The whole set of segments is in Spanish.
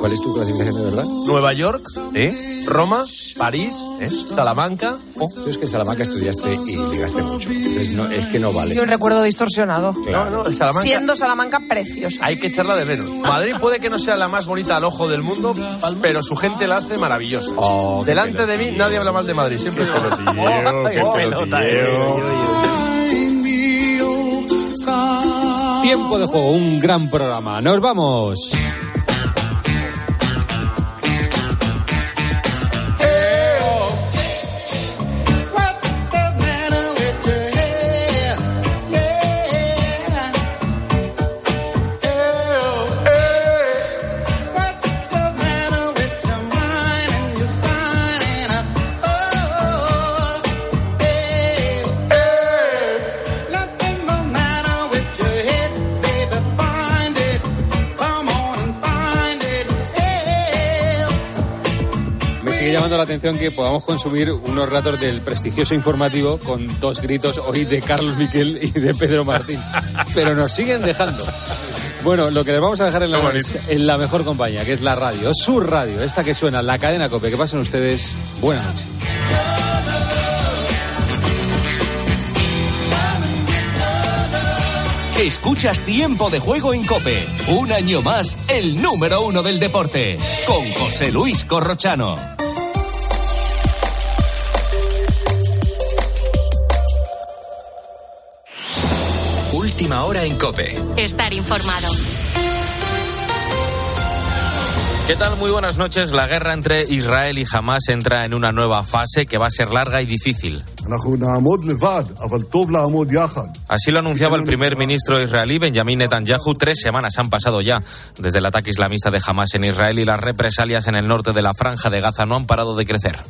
¿Cuál es tu clasificación de verdad? Nueva York, ¿Eh? Roma, París, ¿eh? Salamanca. Oh, Tú es que en Salamanca estudiaste y ligaste mucho. Entonces no, es que no vale. Y un recuerdo distorsionado. Claro. No, no, Salamanca. Siendo Salamanca preciosa. Hay que echarla de menos. Madrid puede que no sea la más bonita al ojo del mundo, pero su gente la hace maravillosa. Oh, qué Delante de mí nadie habla mal de Madrid, siempre digo, "Oh, qué pelota, Tiempo de juego, un gran programa. Nos vamos. Atención que podamos consumir unos ratos del prestigioso informativo con dos gritos hoy de Carlos Miquel y de Pedro Martín. Pero nos siguen dejando. Bueno, lo que les vamos a dejar en la, en la mejor compañía, que es la radio, su radio, esta que suena, la cadena COPE. Que pasen ustedes. Buenas noches. Escuchas Tiempo de Juego en Cope. Un año más, el número uno del deporte. Con José Luis Corrochano. Última hora en Cope. Estar informado. ¿Qué tal? Muy buenas noches. La guerra entre Israel y Hamas entra en una nueva fase que va a ser larga y difícil. Así lo anunciaba el primer ministro israelí Benjamin Netanyahu. Tres semanas han pasado ya desde el ataque islamista de Hamas en Israel y las represalias en el norte de la franja de Gaza no han parado de crecer.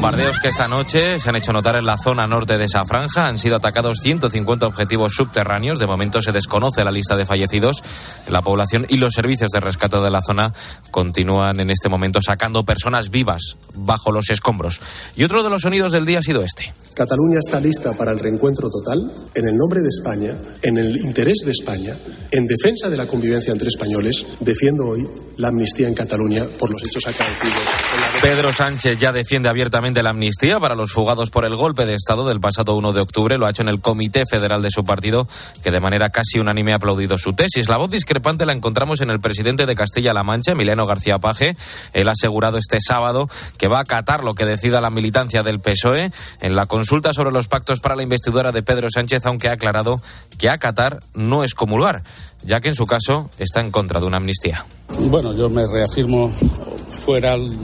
Bombardeos que esta noche se han hecho notar en la zona norte de esa franja. Han sido atacados 150 objetivos subterráneos. De momento se desconoce la lista de fallecidos. La población y los servicios de rescate de la zona continúan en este momento sacando personas vivas bajo los escombros. Y otro de los sonidos del día ha sido este. Cataluña está lista para el reencuentro total en el nombre de España, en el interés de España, en defensa de la convivencia entre españoles. Defiendo hoy la amnistía en Cataluña por los hechos acaecidos. Pedro Sánchez ya defiende abiertamente la amnistía para los fugados por el golpe de Estado del pasado 1 de octubre. Lo ha hecho en el Comité Federal de su partido, que de manera casi unánime ha aplaudido su tesis. La voz discrepante la encontramos en el presidente de Castilla-La Mancha, Emiliano García Paje. Él ha asegurado este sábado que va a acatar lo que decida la militancia del PSOE en la consulta sobre los pactos para la investidura de Pedro Sánchez, aunque ha aclarado que acatar no es comulgar, ya que en su caso está en contra de una amnistía. Bueno, yo me reafirmo fuera el-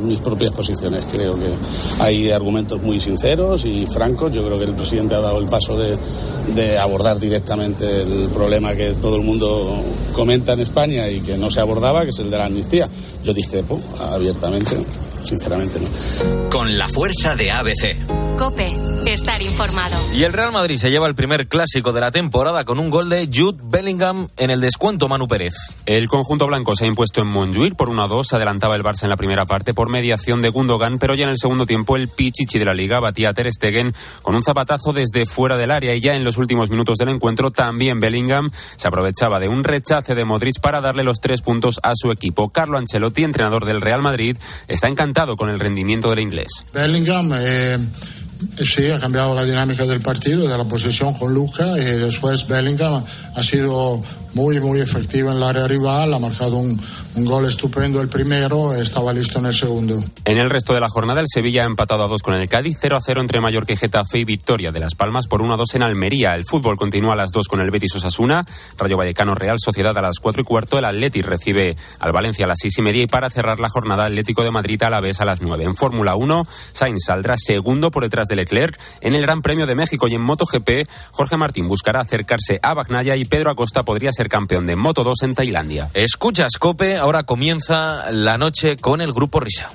mis propias posiciones. Creo que hay argumentos muy sinceros y francos. Yo creo que el presidente ha dado el paso de, de abordar directamente el problema que todo el mundo comenta en España y que no se abordaba, que es el de la amnistía. Yo discrepo abiertamente, sinceramente no. Con la fuerza de ABC. Cope, estar informado. Y el Real Madrid se lleva el primer clásico de la temporada con un gol de Jude Bellingham en el descuento Manu Pérez. El conjunto blanco se ha impuesto en Montjuic por 1-2. Se adelantaba el Barça en la primera parte por mediación de Gundogan, pero ya en el segundo tiempo el Pichichi de la Liga batía a Ter Stegen con un zapatazo desde fuera del área y ya en los últimos minutos del encuentro también Bellingham se aprovechaba de un rechace de Modric para darle los tres puntos a su equipo. Carlo Ancelotti, entrenador del Real Madrid, está encantado con el rendimiento del inglés. Bellingham eh, sí ha cambiado la dinámica del partido, de la posesión con Luca y después Bellingham ha sido muy muy efectivo en el área rival, ha marcado un, un gol estupendo el primero, estaba listo en el segundo. En el resto de la jornada, el Sevilla ha empatado a dos con el Cádiz, 0 a 0 entre Mallorca y Getafe y victoria de Las Palmas por 1 a 2 en Almería. El fútbol continúa a las 2 con el Betis Osasuna, Rayo Vallecano Real Sociedad a las 4 y cuarto, el Atleti recibe al Valencia a las 6 y media y para cerrar la jornada Atlético de Madrid a la vez a las 9. En Fórmula 1, Sainz saldrá segundo por detrás de Leclerc en el Gran Premio de México y en MotoGP, Jorge Martín buscará acercarse a Bagnaya y Pedro Acosta podría ser campeón de Moto 2 en Tailandia. Escuchas Cope, ahora comienza la noche con el grupo Risa.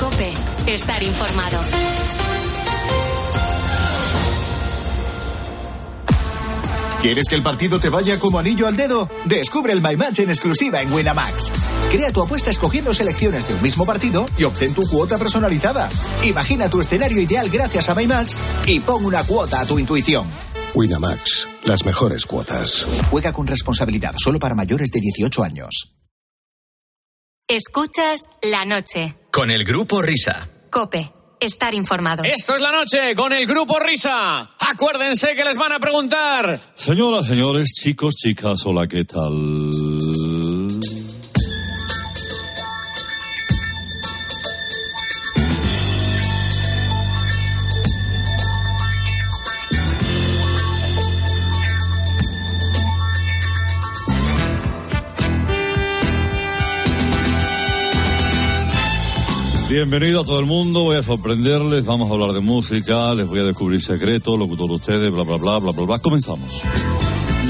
Cope, estar informado. ¿Quieres que el partido te vaya como anillo al dedo? Descubre el My Match en exclusiva en Winamax. Crea tu apuesta escogiendo selecciones de un mismo partido y obtén tu cuota personalizada. Imagina tu escenario ideal gracias a My Match y pon una cuota a tu intuición. Winamax, las mejores cuotas. Juega con responsabilidad solo para mayores de 18 años. Escuchas la noche. Con el grupo Risa. Cope. Estar informado. Esto es la noche con el grupo Risa. Acuérdense que les van a preguntar. Señoras, señores, chicos, chicas, hola, ¿qué tal? Bienvenido a todo el mundo, voy a sorprenderles, vamos a hablar de música, les voy a descubrir secretos, locutor ustedes, bla, bla, bla, bla, bla, bla. Comenzamos.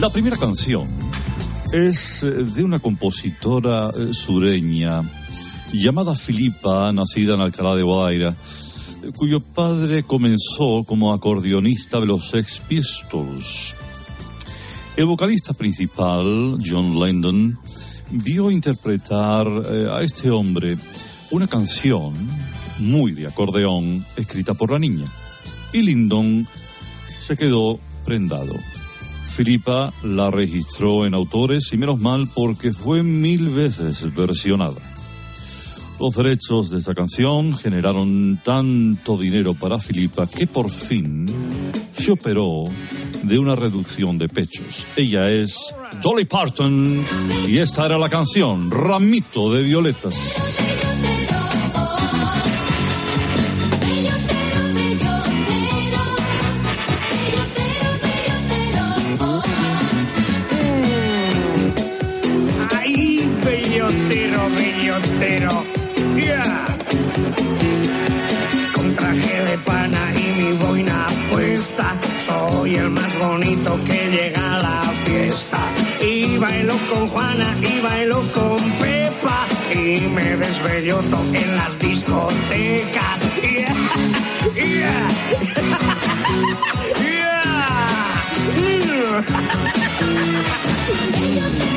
La primera canción es eh, de una compositora eh, sureña llamada Filipa, nacida en Alcalá de Guadaira, eh, cuyo padre comenzó como acordeonista de los Sex Pistols. El vocalista principal, John Lennon, vio interpretar a este hombre una canción muy de acordeón escrita por la niña. Y Lyndon se quedó prendado. Filipa la registró en autores y menos mal porque fue mil veces versionada. Los derechos de esta canción generaron tanto dinero para Filipa que por fin se operó de una reducción de pechos. Ella es Dolly Parton y esta era la canción Ramito de Violetas. Me desbelloto en las discotecas. Yeah. Yeah. Ah,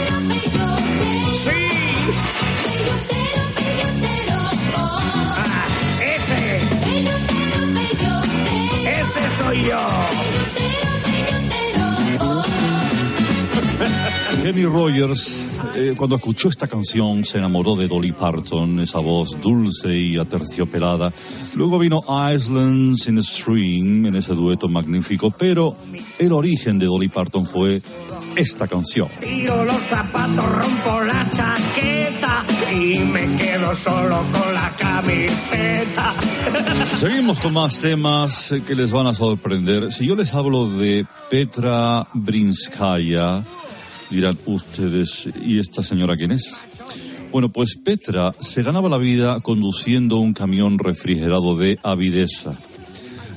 Kenny Rogers, eh, cuando escuchó esta canción, se enamoró de Dolly Parton, esa voz dulce y aterciopelada. Luego vino Islands in a Stream, en ese dueto magnífico, pero el origen de Dolly Parton fue esta canción. Tiro los zapatos, rompo la chaqueta y me quedo solo con la camiseta. Seguimos con más temas eh, que les van a sorprender. Si yo les hablo de Petra Brinskaya, dirán ustedes, ¿y esta señora quién es? Bueno, pues Petra se ganaba la vida conduciendo un camión refrigerado de Avidesa.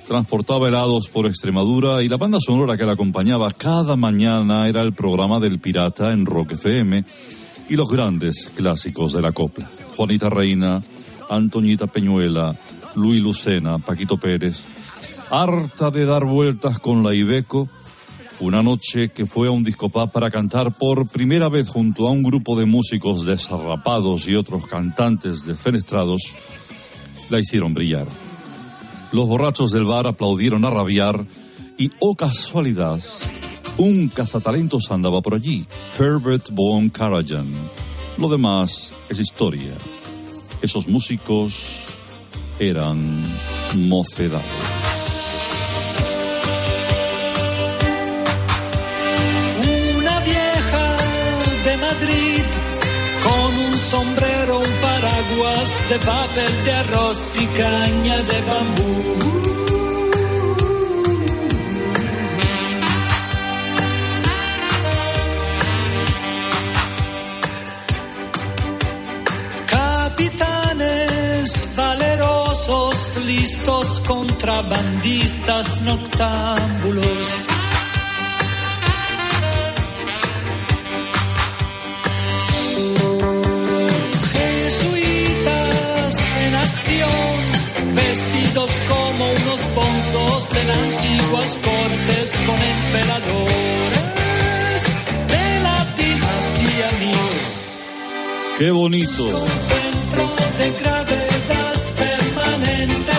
Transportaba helados por Extremadura y la banda sonora que la acompañaba cada mañana era el programa del Pirata en Rock FM y los grandes clásicos de la copla. Juanita Reina, Antoñita Peñuela, Luis Lucena, Paquito Pérez. Harta de dar vueltas con la Ibeco, una noche que fue a un discopá para cantar por primera vez junto a un grupo de músicos desarrapados y otros cantantes defenestrados, la hicieron brillar. Los borrachos del bar aplaudieron a rabiar y, oh casualidad, un cazatalentos andaba por allí, Herbert Von Karajan. Lo demás es historia. Esos músicos eran mocedades. De papel de arroz y caña de bambú. Capitanes valerosos, listos contrabandistas noctámbulos. Vestidos como unos bonzos en antiguas cortes con emperadores de la dinastía Ming. ¡Qué bonito! Centro de gravedad permanente,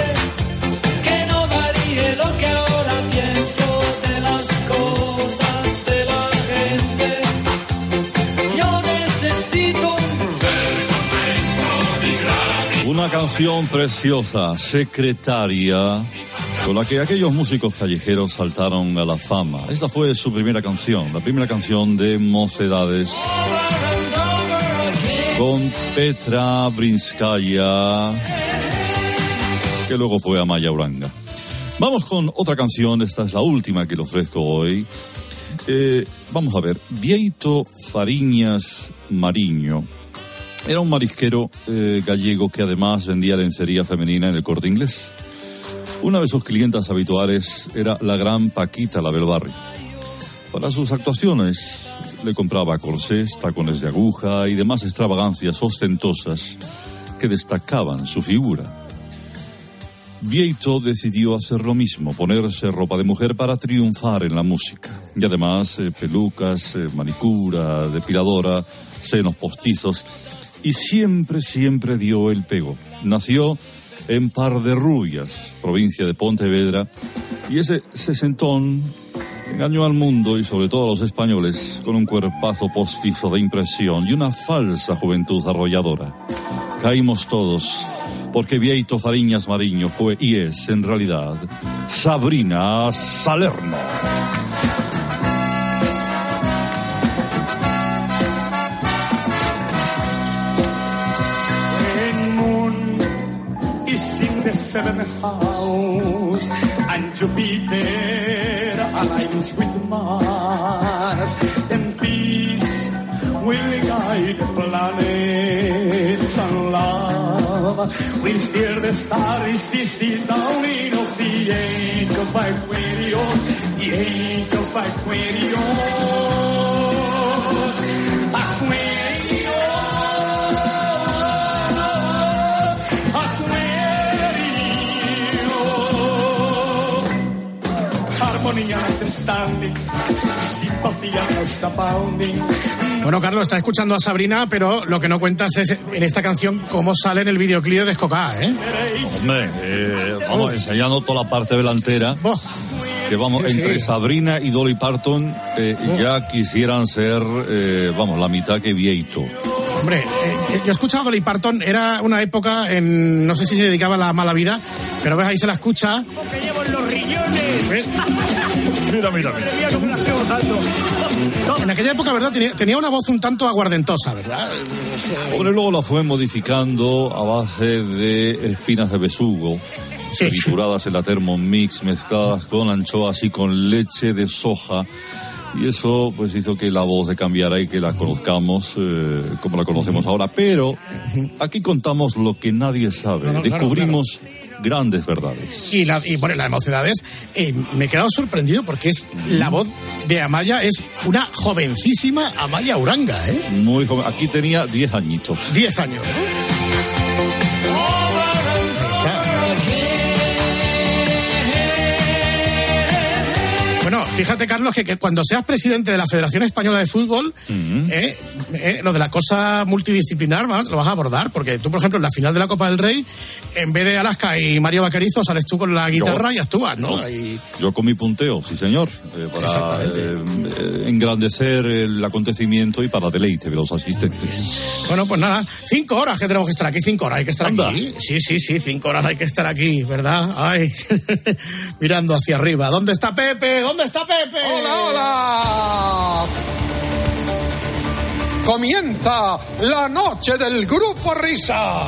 que no varíe lo que ahora pienso de las cosas Una canción preciosa, secretaria, con la que aquellos músicos callejeros saltaron a la fama. Esta fue su primera canción, la primera canción de Mocedades. Con Petra Brinskaya, que luego fue Amaya Uranga. Vamos con otra canción, esta es la última que le ofrezco hoy. Eh, vamos a ver, Vieito Fariñas Mariño era un marisquero eh, gallego que además vendía lencería femenina en el corte inglés. Una de sus clientas habituales era la gran Paquita la del. Para sus actuaciones le compraba corsés, tacones de aguja y demás extravagancias ostentosas que destacaban su figura. Vieito decidió hacer lo mismo, ponerse ropa de mujer para triunfar en la música. Y además eh, pelucas, eh, manicura, depiladora, senos postizos. Y siempre, siempre dio el pego. Nació en Par de Rubias, provincia de Pontevedra, y ese sesentón engañó al mundo y sobre todo a los españoles con un cuerpazo postizo de impresión y una falsa juventud arrolladora. Caímos todos porque Vieito Fariñas Mariño fue y es en realidad Sabrina Salerno. Seventh house and Jupiter aligns with Mars, then peace will guide the planets and love will steer the stars the dawning of the age of Aquarius, the age of Aquarius. Bueno, Carlos, está escuchando a Sabrina, pero lo que no cuentas es en esta canción cómo sale en el videoclip de Escocá, ¿eh? Hombre, eh, vamos, enseñando toda la parte delantera. Que vamos, Sí, entre sí. Sabrina y Dolly Parton eh, ya quisieran ser, eh, vamos, la mitad que Vieito. Hombre, eh, yo he escuchado a Dolly Parton, era una época en, no sé si se dedicaba a la mala vida, pero ves, ahí se la escucha. ¿Ves? Mira, mira, En aquella época, ¿verdad? Tenía, tenía una voz un tanto aguardentosa, ¿verdad? Hombre, luego la fue modificando a base de espinas de besugo, trituradas en la Thermomix, mezcladas con anchoas y con leche de soja. Y eso pues hizo que la voz de cambiara y que la conozcamos eh, como la conocemos ahora. Pero aquí contamos lo que nadie sabe. No, no, claro, Descubrimos grandes verdades. Y, la, y bueno, la de Mocedades, eh, me he quedado sorprendido porque es la voz de Amaya, es una jovencísima Amaya Uranga, ¿eh? Muy joven. Aquí tenía 10 añitos. 10 años. Fíjate, Carlos, que, que cuando seas presidente de la Federación Española de Fútbol, eh, eh, lo de la cosa multidisciplinar va- lo vas a abordar, porque tú, por ejemplo, en la final de la Copa del Rey, en vez de Alaska y Mario Vaquerizo, sales tú con la guitarra y actúas, ¿no? Y- Yo con mi punteo, sí señor, eh, para engrandecer el acontecimiento y para deleite de los asistentes. Bueno, pues nada, cinco horas que tenemos que estar aquí, cinco horas hay que estar aquí. Sí, sí, sí, cinco horas hay que estar aquí, ¿verdad? Ay, mirando hacia arriba. ¿Dónde está Pepe? ¿Dónde está ¡Hola, hola! Comienza la noche del grupo Risa.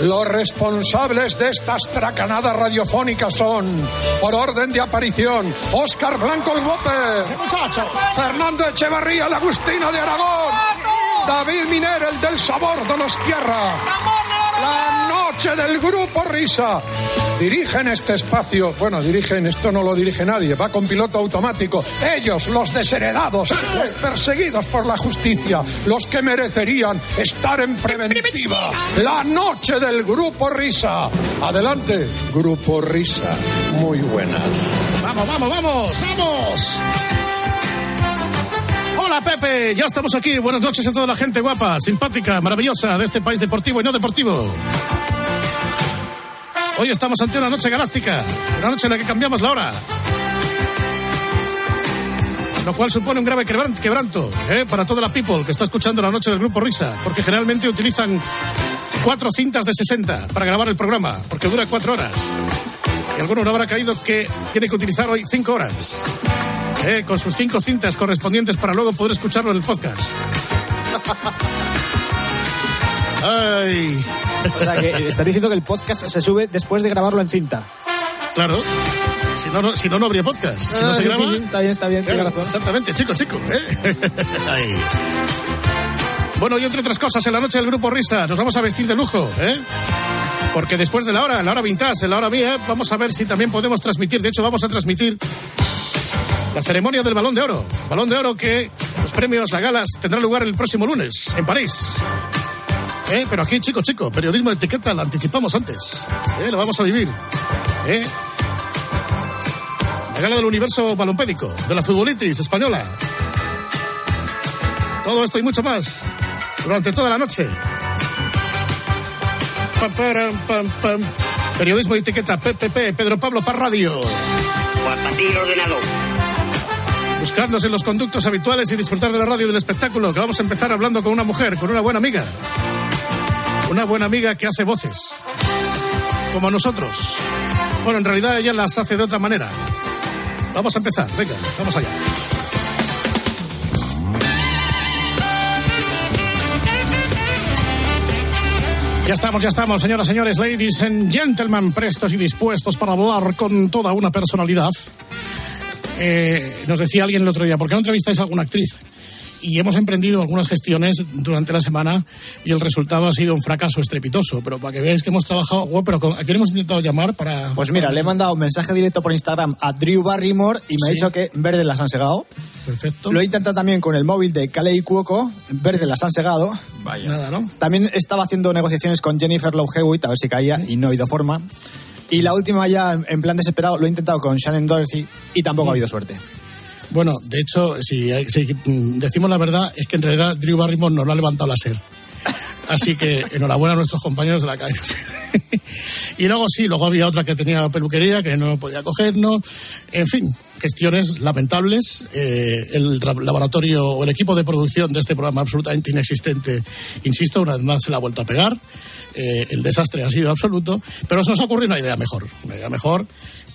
Los responsables de estas tracanadas radiofónicas son, por orden de aparición, Óscar Blanco el Guope, Fernando Echevarría el Agustino de Aragón, David Miner el del Sabor de los Tierra, la noche del Grupo Risa. Dirigen este espacio, bueno, dirigen, esto no lo dirige nadie, va con piloto automático. Ellos, los desheredados, los perseguidos por la justicia, los que merecerían estar en preventiva. La noche del Grupo Risa. Adelante, Grupo Risa. Muy buenas. Vamos, vamos, vamos, vamos. Hola Pepe, ya estamos aquí. Buenas noches a toda la gente guapa, simpática, maravillosa de este país deportivo y no deportivo. Hoy estamos ante una noche galáctica, una noche en la que cambiamos la hora. Lo cual supone un grave quebran- quebranto ¿eh? para toda la people que está escuchando la noche del grupo Risa, porque generalmente utilizan cuatro cintas de 60 para grabar el programa, porque dura cuatro horas. Y alguno le habrá caído que tiene que utilizar hoy cinco horas, ¿eh? con sus cinco cintas correspondientes para luego poder escucharlo en el podcast. Ay. O sea, que está diciendo que el podcast se sube después de grabarlo en cinta. Claro. Si no, no, si no, no habría podcast. Si no Ah, se sí, graba. sí, está bien, está bien, tiene Claro, razón. Exactamente, chico, chico. ¿eh? Ay. Bueno, y entre otras cosas, en la noche del grupo Risa nos vamos a vestir de lujo, ¿eh? Porque después de la hora, la hora vintage, la hora mía, vamos a ver si también podemos transmitir. De hecho, vamos a transmitir la ceremonia del Balón de Oro. Balón de Oro que los premios, las galas, tendrán lugar el próximo lunes en París. ¿Eh? Pero aquí, chico, chico, periodismo de etiqueta, la anticipamos antes. ¿Eh? Lo vamos a vivir. ¿Eh? La gala del universo balompédico, de la futbolitis española. Todo esto y mucho más durante toda la noche. Pam, param, pam, pam. Periodismo de etiqueta, PPP, Pedro Pablo Par Radio. ordenador. Buscadnos en los conductos habituales y disfrutar de la radio y del espectáculo, que vamos a empezar hablando con una mujer, con una buena amiga. Una buena amiga que hace voces. Como nosotros. Bueno, en realidad ella las hace de otra manera. Vamos a empezar, venga, vamos allá. Ya estamos, ya estamos, señoras, señores, ladies and gentlemen, prestos y dispuestos para hablar con toda una personalidad. Eh, nos decía alguien el otro día, ¿por qué no entrevistáis a alguna actriz? Y hemos emprendido algunas gestiones durante la semana y el resultado ha sido un fracaso estrepitoso. Pero para que veáis que hemos trabajado, bueno, pero con- ¿a quién hemos intentado llamar para...? Pues mira, le he mandado un mensaje directo por Instagram a Drew Barrymore y me ha Sí. dicho que verde las han segado. Perfecto. Lo he intentado también con el móvil de Kalei Cuoco, verde las han segado. Vaya. Nada, ¿no? También estaba haciendo negociaciones con Jennifer Love Hewitt a ver si caía y no ha habido forma. Y la última ya, en- en plan desesperado, lo he intentado con Shannon Dorsey y tampoco ha habido suerte. Bueno, de hecho, si, si, decimos la verdad, es que en realidad Drew Barrymore nos lo ha levantado la SER. Así que enhorabuena a nuestros compañeros de la cadena. y luego sí, luego había otra que tenía peluquería que no podía cogernos. En fin, gestiones lamentables. Eh, el laboratorio o el equipo de producción de este programa absolutamente inexistente, insisto, una vez más se la ha vuelto a pegar. Eh, el desastre ha sido absoluto. Pero se nos ha ocurrido una idea mejor. Una idea mejor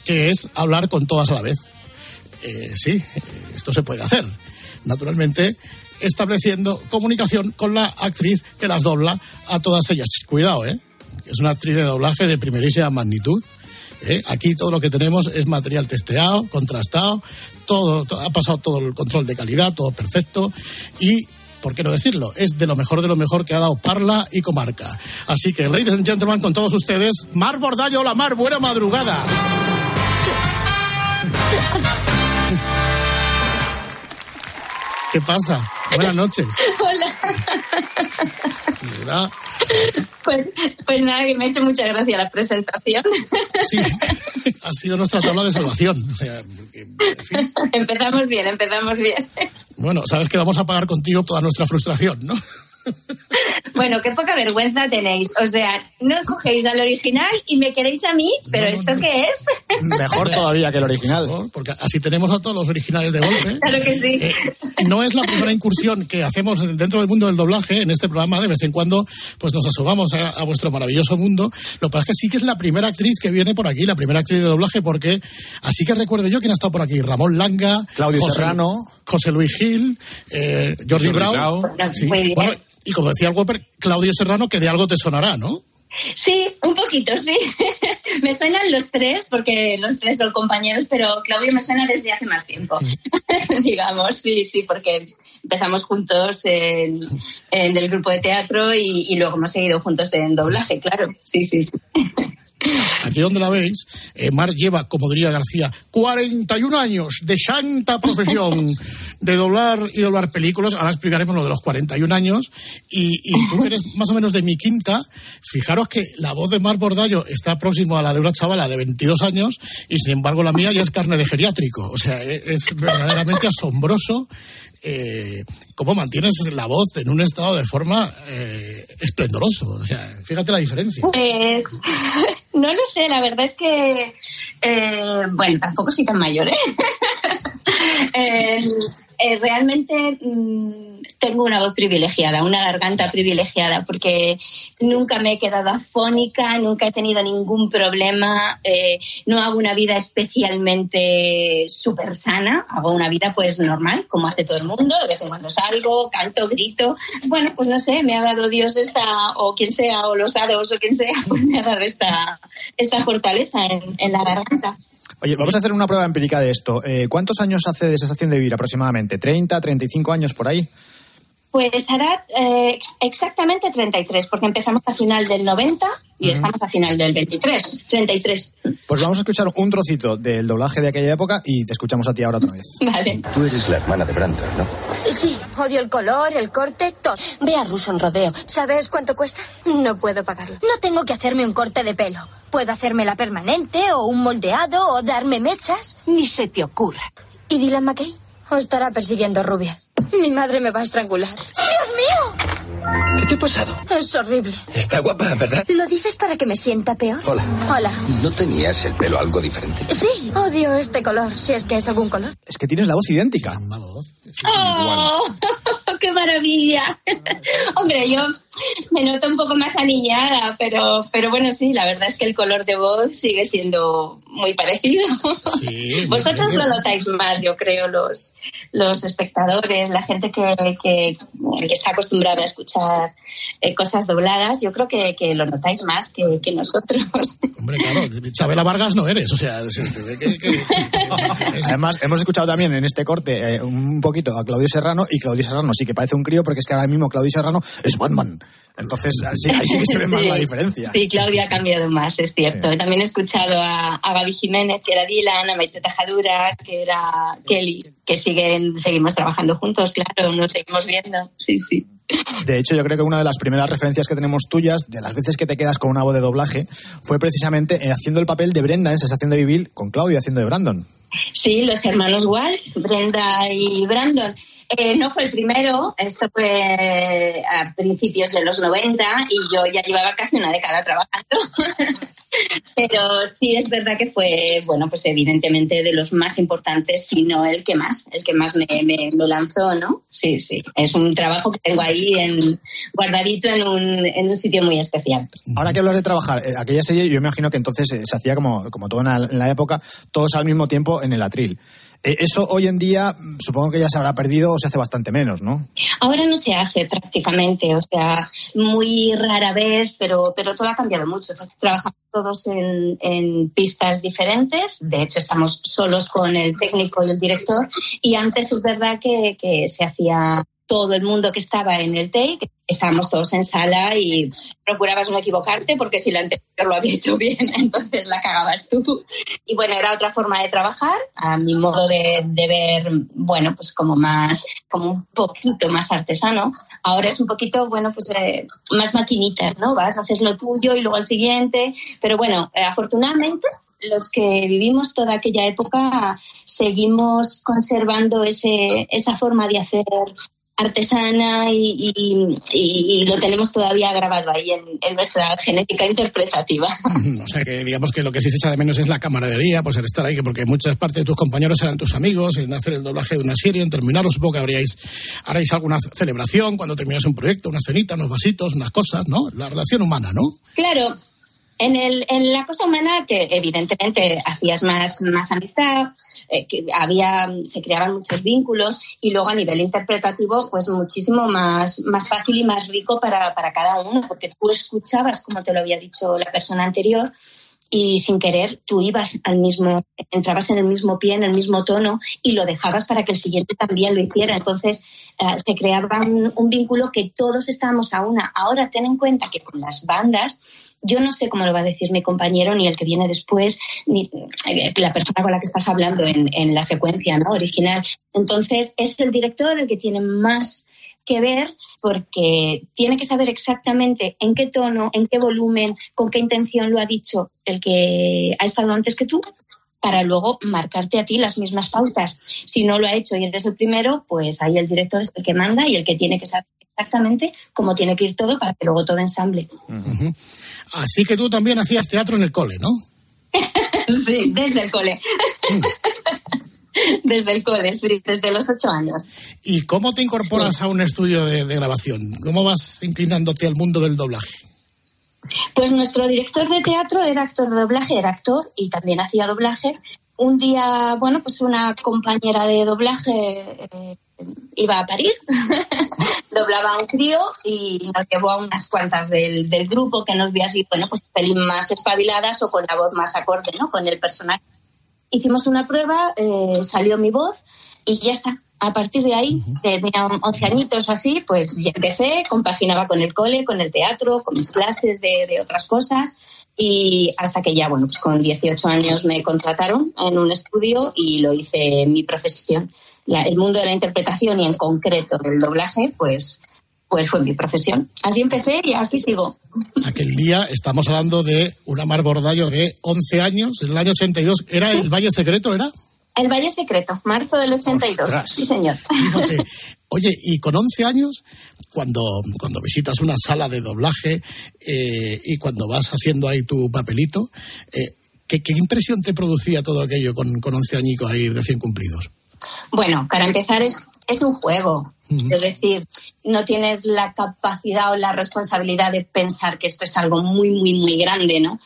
que es hablar con todas a la vez. Eh, sí, esto se puede hacer. Naturalmente, estableciendo comunicación con la actriz que las dobla a todas ellas. Cuidado, ¿eh? Es una actriz de doblaje de primerísima magnitud. ¿eh? Aquí todo lo que tenemos es material testeado, contrastado, todo, to- ha pasado todo el control de calidad, todo perfecto y ¿Por qué no decirlo? Es de lo mejor de lo mejor que ha dado Parla y Comarca. Así que, ladies and gentlemen, con todos ustedes, Mar Bordallo, hola Mar, buena madrugada. ¿Qué pasa? Buenas noches. Hola. ¿Verdad? Pues, pues nada, que me ha hecho mucha gracia la presentación. Sí, ha sido nuestra tabla de salvación. O sea, porque, empezamos bien, empezamos bien. bueno, sabes que vamos a pagar contigo toda nuestra frustración, ¿no? Bueno, qué poca vergüenza tenéis. O sea, no cogéis al original y me queréis a mí, pero ¿esto qué es? Mejor todavía que el original. Porque así tenemos a todos los originales de golpe. Claro que sí. Eh, no es la primera incursión que hacemos dentro del mundo del doblaje en este programa. De vez en cuando, pues nos asomamos a, a vuestro maravilloso mundo. Lo que pasa es que sí que es la primera actriz que viene por aquí, la primera actriz de doblaje, porque así que recuerdo yo quién ha estado por aquí: Ramón Langa, Claudio José, Serrano. José Luis Gil, eh, Jordi. Brau. Sí. Muy bien. Bueno, y como decía el Whopper, Claudio Serrano, que de algo te sonará, ¿no? Sí, un poquito, sí. me suenan los tres, porque los tres son compañeros, pero Claudio me suena desde hace más tiempo. Digamos, sí, sí, porque empezamos juntos en, en el grupo de teatro y, y luego hemos seguido juntos en doblaje, claro. Sí, sí, sí. Aquí donde la veis, eh, Mar lleva, como diría García, 41 años de santa profesión de doblar y doblar películas. Ahora explicaremos lo de los 41 años. Y, y tú que eres más o menos de mi quinta, fijaros que la voz de Mar Bordallo está próximo a la de una chavala de 22 años y sin embargo la mía ya es carne de geriátrico. O sea, e- es verdaderamente asombroso eh, cómo mantienes la voz en un estado de forma eh, esplendoroso. O sea, fíjate la diferencia. Pues no lo sé, la verdad es que, eh, bueno, tampoco soy tan mayor, ¿eh? Eh, realmente mm, tengo una voz privilegiada, una garganta privilegiada, porque nunca me he quedado afónica, nunca he tenido ningún problema, eh, no hago una vida especialmente súper sana, hago una vida pues normal, como hace todo el mundo, de vez en cuando salgo, canto, grito, bueno, pues no sé, me ha dado Dios esta, o quien sea, o los hados, o quien sea, pues me ha dado esta, esta fortaleza en, en la garganta. Oye, vamos a hacer una prueba empírica de esto. Eh, ¿Cuántos años hace de sensación de vivir aproximadamente? ¿30, 35 años por ahí? Pues hará eh, ex- exactamente 33, porque empezamos a final del 90 y estamos a final del 23. 33. Pues vamos a escuchar un trocito del doblaje de aquella época y te escuchamos a ti ahora otra vez. Vale. Tú eres la hermana de Brandon, ¿no? Sí, odio el color, el corte, todo. Ve a Russo en Rodeo. ¿Sabes cuánto cuesta? No puedo pagarlo. No tengo que hacerme un corte de pelo. Puedo hacerme la permanente o un moldeado o darme mechas. Ni se te ocurra. ¿Y Dylan McKay? ¿O estará persiguiendo rubias? Mi madre me va a estrangular. ¡Dios mío! ¿Qué te ha pasado? Es horrible. Está guapa, ¿verdad? ¿Lo dices para que me sienta peor? Hola. Hola. ¿No tenías el pelo algo diferente? Sí, odio este color, si es que es algún color. Es que tienes la voz idéntica. ¡Oh! ¡Qué maravilla! Hombre, yo me noto un poco más aniñada, pero, pero bueno, sí, la verdad es que el color de voz sigue siendo muy parecido. Vosotros lo notáis más, yo creo, los, los espectadores, la gente que, que, que está acostumbrada a escuchar eh, cosas dobladas, yo creo que, que lo notáis más que, que nosotros. Hombre, claro, Chabela Vargas no eres. O sea, se te ve que- que- Además, hemos escuchado también en este corte eh, un poquito a Claudio Serrano y Claudio Serrano sí que parece un crío porque es que ahora mismo Claudio Serrano es Batman. Entonces, sí, ahí sí que se ve más la diferencia. Sí, Claudia ha cambiado más, es cierto. También he escuchado a, a Gaby Jiménez, que era Dylan, a Maite Tajadura, que era Kelly, que siguen, seguimos trabajando juntos, claro, nos seguimos viendo. Sí, sí. De hecho, yo creo que una de las primeras referencias que tenemos tuyas, de las veces que te quedas con una voz de doblaje, fue precisamente eh, haciendo el papel de Brenda en Sensación de Vivir con Claudio haciendo de Brandon. Sí, los hermanos Walsh, Brenda y Brandon. Eh, no fue el primero, esto fue a principios de los 90 y yo ya llevaba casi una década trabajando. Pero sí es verdad que fue, bueno, pues evidentemente de los más importantes, si no el que más, el que más me, lanzó, ¿no? Sí, sí. Es un trabajo que tengo ahí en, guardadito en un, sitio muy especial. Ahora que hablas de trabajar, eh, aquella serie yo imagino que entonces eh, se hacía como, como todo en la época, todos al mismo tiempo en el atril. Eh, eso hoy en día mm, supongo que ya se habrá perdido o se hace bastante menos, ¿no? Ahora no se hace prácticamente, o sea, muy rara vez, pero, pero todo ha cambiado mucho. Trabajamos todos en, pistas diferentes, de hecho estamos solos con el técnico y el director, y antes es verdad que, que se hacía todo el mundo que estaba en el take, estábamos todos en sala y procurabas no equivocarte porque si la anterior lo había hecho bien, entonces la cagabas tú. Y bueno, era otra forma de trabajar, a mi modo de, de ver, bueno, pues como más, como un poquito más artesano. Ahora es un poquito, bueno, pues eh, más maquinita, ¿no? Vas, haces lo tuyo y luego el siguiente. Pero bueno, eh, afortunadamente los que vivimos toda aquella época seguimos conservando ese, esa forma de hacer artesana y, y- lo tenemos todavía grabado ahí en, en nuestra genética interpretativa. O sea, que digamos que lo que sí se echa de menos es la camaradería, pues el estar ahí, que porque muchas partes de tus compañeros eran tus amigos, en hacer el doblaje de una serie, en terminarlo, supongo que habríais, haréis alguna celebración cuando termináis un proyecto, una cenita, unos vasitos, unas cosas, ¿no? La relación humana, ¿no? Claro, En, el, en la cosa humana, que evidentemente hacías más, más amistad, eh, que había, se creaban muchos vínculos y luego a nivel interpretativo, pues muchísimo más, más fácil y más rico para, para cada uno, porque tú escuchabas, como te lo había dicho la persona anterior, y sin querer tú ibas al mismo, entrabas en el mismo pie, en el mismo tono y lo dejabas para que el siguiente también lo hiciera. Entonces eh, se creaba un, un vínculo que todos estábamos a una. Ahora ten en cuenta que con las bandas yo no sé cómo lo va a decir mi compañero, ni el que viene después, ni eh, la persona con la que estás hablando en, en la secuencia ¿no? original. Entonces, es el director el que tiene más que ver porque tiene que saber exactamente en qué tono, en qué volumen, con qué intención lo ha dicho el que ha estado antes que tú para luego marcarte a ti las mismas pautas. Si no lo ha hecho y eres el primero, pues ahí el director es el que manda y el que tiene que saber exactamente cómo tiene que ir todo para que luego todo ensamble. Así que tú también hacías teatro en el cole, ¿no? Sí, desde el cole. desde el cole, sí, desde los ocho años. ¿Y cómo te incorporas a un estudio de, de grabación? ¿Cómo vas inclinándote al mundo del doblaje? Pues nuestro director de teatro era actor de doblaje, era actor y también hacía doblaje. Un día, bueno, pues una compañera de doblaje eh, iba a parir, doblaba a un crío y nos llevó a unas cuantas del, del grupo que nos vio así, bueno, pues un pelín más espabiladas o con la voz más acorde, ¿no? Con el personaje. Hicimos una prueba, eh, salió mi voz y ya está. A partir de ahí, tenía 11 añitos o así, pues ya empecé, compaginaba con el cole, con el teatro, con mis clases de, de otras cosas y hasta que ya, bueno, pues con 18 años me contrataron en un estudio y lo hice mi profesión. La- el mundo de la interpretación y en concreto del doblaje, pues, pues fue mi profesión. Así empecé y aquí sigo. Aquel día estamos hablando de una Mar Bordallo de 11 años, en el año 82. ¿Era el Valle Secreto, era? El Valle Secreto, marzo del 82. Ostras. Sí, señor. Fíjate. Oye, y con 11 años, cuando, cuando visitas una sala de doblaje eh, y cuando vas haciendo ahí tu papelito, eh, ¿qué, qué impresión te producía todo aquello con, con 11 añicos ahí recién cumplidos? Bueno, para empezar es, es un juego. Es decir, no tienes la capacidad o la responsabilidad de pensar que esto es algo muy, muy, muy grande, ¿no?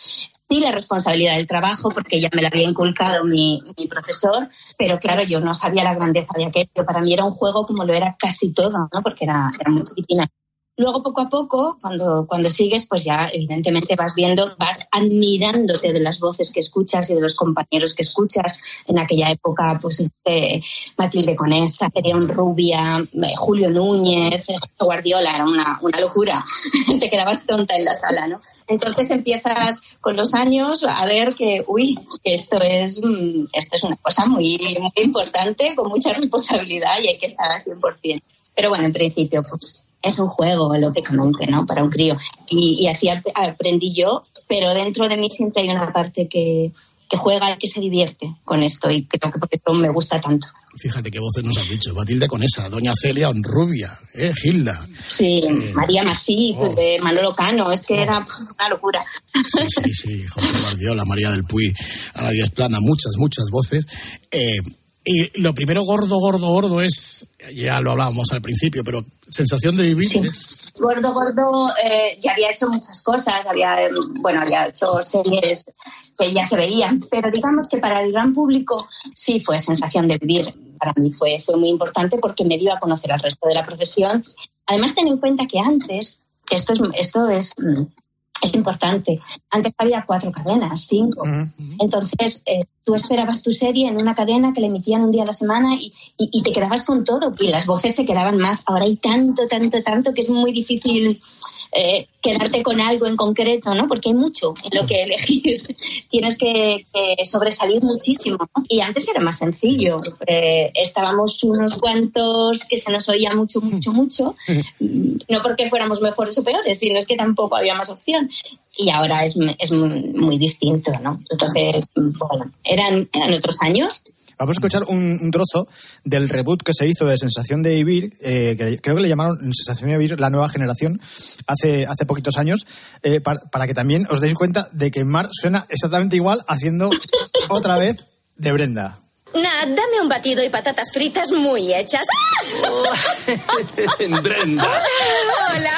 Sí, la responsabilidad del trabajo, porque ya me la había inculcado mi, mi profesor, pero claro, yo no sabía la grandeza de aquello. Para mí era un juego como lo era casi todo, ¿no? Porque era, era muy chiquitina. Luego, poco a poco, cuando, cuando sigues, pues ya evidentemente vas viendo, vas admirándote de las voces que escuchas y de los compañeros que escuchas. En aquella época, pues eh, Matilde Conesa, León Rubia, eh, Julio Núñez, eh, Guardiola, era una, una locura. Te quedabas tonta en la sala, ¿no? Entonces empiezas con los años a ver que, uy, esto es, mm, esto es una cosa muy, muy importante, con mucha responsabilidad y hay que estar al 100%. Pero bueno, en principio, pues es un juego, lógicamente, ¿no? Para un crío. Y, y así ap- aprendí yo, pero dentro de mí siempre hay una parte que, que juega y que se divierte con esto y creo que por eso me gusta tanto. Fíjate qué voces nos has dicho. Matilde Conesa, Doña Celia Honrubia, ¿eh? Gilda. Sí, María Masí, Oh. eh, Manolo Cano, es que era una locura. Sí, sí, sí, José Guardiola, María del Puy, Ana Díaz Plana, muchas, muchas voces. Eh, y lo primero gordo, gordo, gordo es, ya lo hablábamos al principio, pero sensación de vivir es... Gordo, gordo, eh, ya había hecho muchas cosas, había, eh, bueno, había hecho series que ya se veían, pero digamos que para el gran público sí fue sensación de vivir. Para mí fue, fue muy importante porque me dio a conocer al resto de la profesión. Además, ten en cuenta que antes, esto es, esto es, mm, es importante, antes había cuatro cadenas, cinco. Entonces, eh, tú esperabas tu serie en una cadena que le emitían un día a la semana y, y- y te quedabas con todo. Y las voces se quedaban más. Ahora hay tanto, tanto, tanto que es muy difícil eh, quedarte con algo en concreto, ¿no? Porque hay mucho en lo que elegir. Tienes que, que sobresalir muchísimo. ¿no? Y antes era más sencillo. Eh, estábamos unos cuantos que se nos oía mucho, mucho, mucho. No porque fuéramos mejores o peores, sino es que tampoco había más opción. Y ahora es, es muy distinto, ¿no? Entonces, bueno, eran, eran otros años. Vamos a escuchar un, un trozo del reboot que se hizo de Sensación de Vivir, eh, que creo que le llamaron Sensación de Vivir la nueva generación, hace, hace poquitos años, eh, para, para que también os deis cuenta de que Mar suena exactamente igual haciendo otra vez de Brenda. Nat, dame un batido y patatas fritas muy hechas. ¡Ah! Brenda. Hola.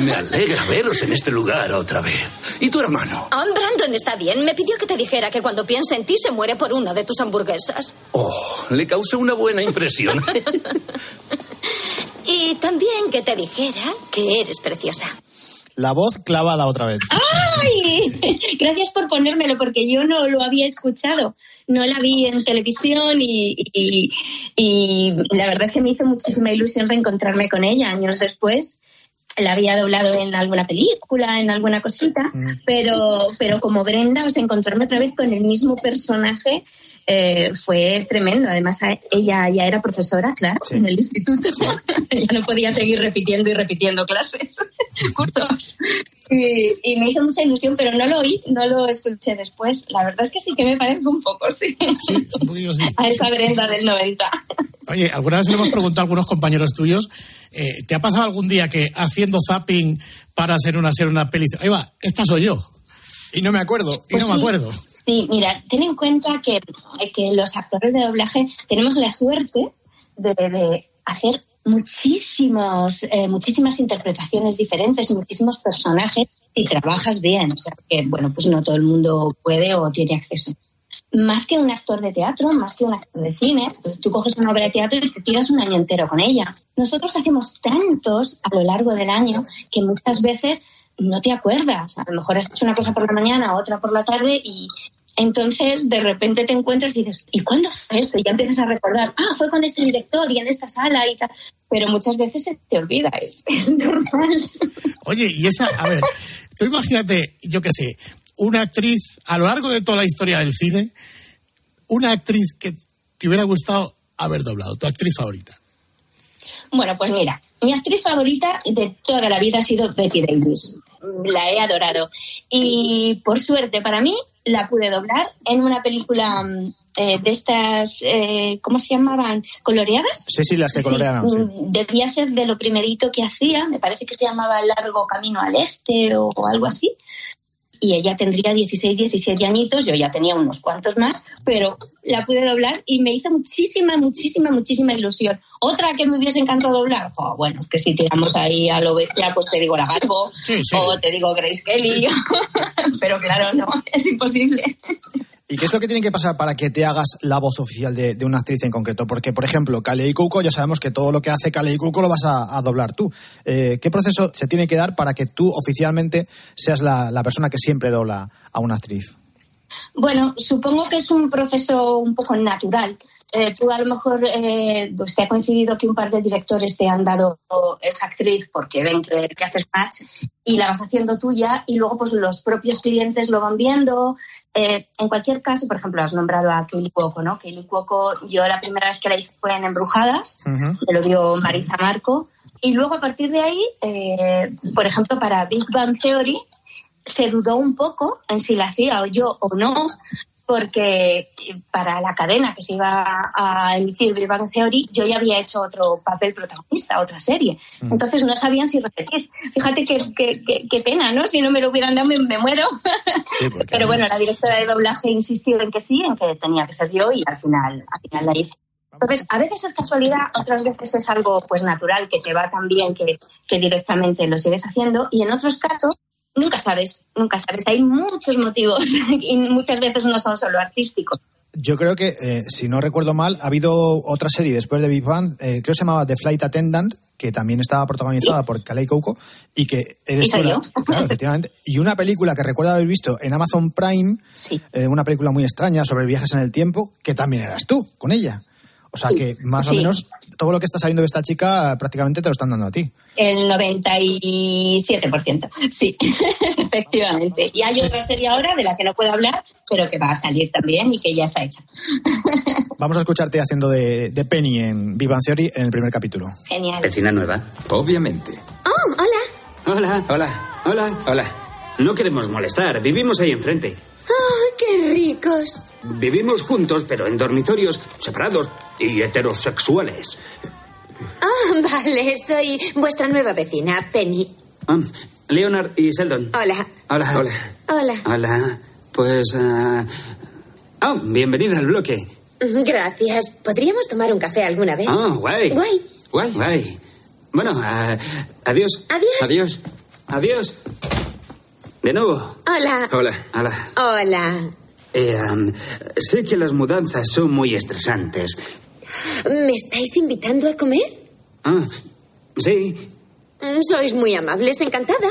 Me alegra veros en este lugar otra vez. ¿Y tu hermano? Ah, Brandon está bien. Me pidió que te dijera que cuando piensa en ti se muere por una de tus hamburguesas. Oh, le causé una buena impresión. Y también que te dijera que eres preciosa. La voz clavada otra vez. ¡Ay! Gracias por ponérmelo, porque yo no lo había escuchado. No la vi en televisión y, y- y la verdad es que me hizo muchísima ilusión reencontrarme con ella años después. La había doblado en alguna película, en alguna cosita, pero, pero como Brenda, o sea, encontrarme otra vez con el mismo personaje eh, fue tremendo. Además, a- ella ya era profesora, claro, en el instituto. ya no podía seguir repitiendo y repitiendo clases, cursos. Y, y me hizo mucha ilusión, pero no lo oí, no lo escuché después. La verdad es que sí que me parezco un poco, sí. Un poquillo sí. A esa Brenda del 90. Oye, alguna vez le hemos preguntado a algunos compañeros tuyos, eh, ¿te ha pasado algún día que haciendo zapping para hacer una serie, una peli, ahí va, esta soy yo? Y no me acuerdo. Y no Pues me sí. acuerdo. Sí, mira, ten en cuenta que, que los actores de doblaje tenemos la suerte de, hacer muchísimos, eh, muchísimas interpretaciones diferentes muchísimos personajes si trabajas bien. O sea, que, bueno, pues no todo el mundo puede o tiene acceso. Más que un actor de teatro, más que un actor de cine, pues tú coges una obra de teatro y te tiras un año entero con ella. Nosotros hacemos tantos a lo largo del año que muchas veces no te acuerdas. A lo mejor has hecho una cosa por la mañana, otra por la tarde y entonces de repente te encuentras y dices, ¿y cuándo fue esto? Y ya empiezas a recordar, ah, fue con este director y en esta sala y tal. Pero muchas veces se te olvida, es, es normal. Oye, y esa, a ver, tú imagínate, yo qué sé, una actriz a lo largo de toda la historia del cine, una actriz que te hubiera gustado haber doblado, tu actriz favorita. Bueno, pues mira, mi actriz favorita de toda la vida ha sido Betty Davis. La he adorado. Y por suerte para mí, la pude doblar en una película mm, eh, de estas, eh, ¿cómo se llamaban? ¿Coloreadas? Sí, sí, las que colorean. sí. mm, Debía ser de lo primerito que hacía, me parece que se llamaba Largo Camino al Este o algo así. Y ella tendría 16, 17 añitos, yo ya tenía unos cuantos más, pero la pude doblar y me hizo muchísima, muchísima, muchísima ilusión. Otra que me hubiese encantado doblar, jo, bueno, que si tiramos ahí a lo bestia, pues te digo la Garbo o te digo Grace Kelly, pero claro, no, es imposible. ¿Y qué es lo que tiene que pasar para que te hagas la voz oficial de, de una actriz en concreto? Porque, por ejemplo, Kalei Cuoco, ya sabemos que todo lo que hace Kalei Cuoco lo vas a, a doblar tú. Eh, ¿Qué proceso se tiene que dar para que tú oficialmente seas la, la persona que siempre dobla a una actriz? Bueno, supongo que es un proceso un poco natural. Eh, tú a lo mejor eh, pues te ha coincidido que un par de directores te han dado esa actriz porque ven que, que haces match y la vas haciendo tuya y luego pues los propios clientes lo van viendo. Eh, en cualquier caso, por ejemplo, has nombrado a Kaylee Cuoco, ¿no? Kaylee Cuoco, yo la primera vez que la hice fue en Embrujadas, me lo dio Marisa Marco y luego a partir de ahí, por ejemplo, para Big Bang Theory, se dudó un poco en si la hacía yo o no, porque para la cadena que se iba a emitir Big Bang Theory, yo ya había hecho otro papel protagonista, otra serie. Entonces no sabían si repetir. Fíjate qué, qué- qué- qué pena, ¿no? Si no me lo hubieran dado, me, me muero. Pero bueno, la directora de doblaje insistió en que sí, en que tenía que ser yo y al final, al final la hice. Entonces, a veces es casualidad, otras veces es algo pues natural que te va tan bien que, que directamente lo sigues haciendo y en otros casos nunca sabes, nunca sabes. Hay muchos motivos y muchas veces no son solo artísticos. Yo creo que, eh, si no recuerdo mal, ha habido otra serie después de Big Bang, eh, creo que se llamaba The Flight Attendant, que también estaba protagonizada por Kalei Cuoco y que eres Y. Claro, efectivamente. Y una película que recuerdo haber visto en Amazon Prime, eh, una película muy extraña sobre viajes en el tiempo, que también eras tú con ella. O sea que más o menos todo lo que está saliendo de esta chica eh, prácticamente te lo están dando a ti. El 97%, sí, efectivamente. Y hay otra serie ahora de la que no puedo hablar, pero que va a salir también y que ya está hecha. Vamos a escucharte haciendo de, de Penny en Bang Theory en el primer capítulo. Genial. ¿Vecina nueva? Obviamente. Oh, hola. Hola, hola, hola, hola. No queremos molestar, vivimos ahí enfrente. Oh, qué ricos. Vivimos juntos, pero en dormitorios separados y heterosexuales. Ah, vale, soy vuestra nueva vecina, Penny. Ah, Leonard y Sheldon. Hola. Hola, hola. Hola. Hola. Pues... ah, Ah, bienvenida al bloque. Gracias. ¿Podríamos tomar un café alguna vez? Ah, guay. Guay. Guay, guay. Bueno, adiós. Adiós. Adiós. Adiós. De nuevo. Hola. Hola. Hola. Hola. Eh, sé que las mudanzas son muy estresantes. ¿Me estáis invitando a comer? Ah, sí. Mm, Sois muy amables, encantada.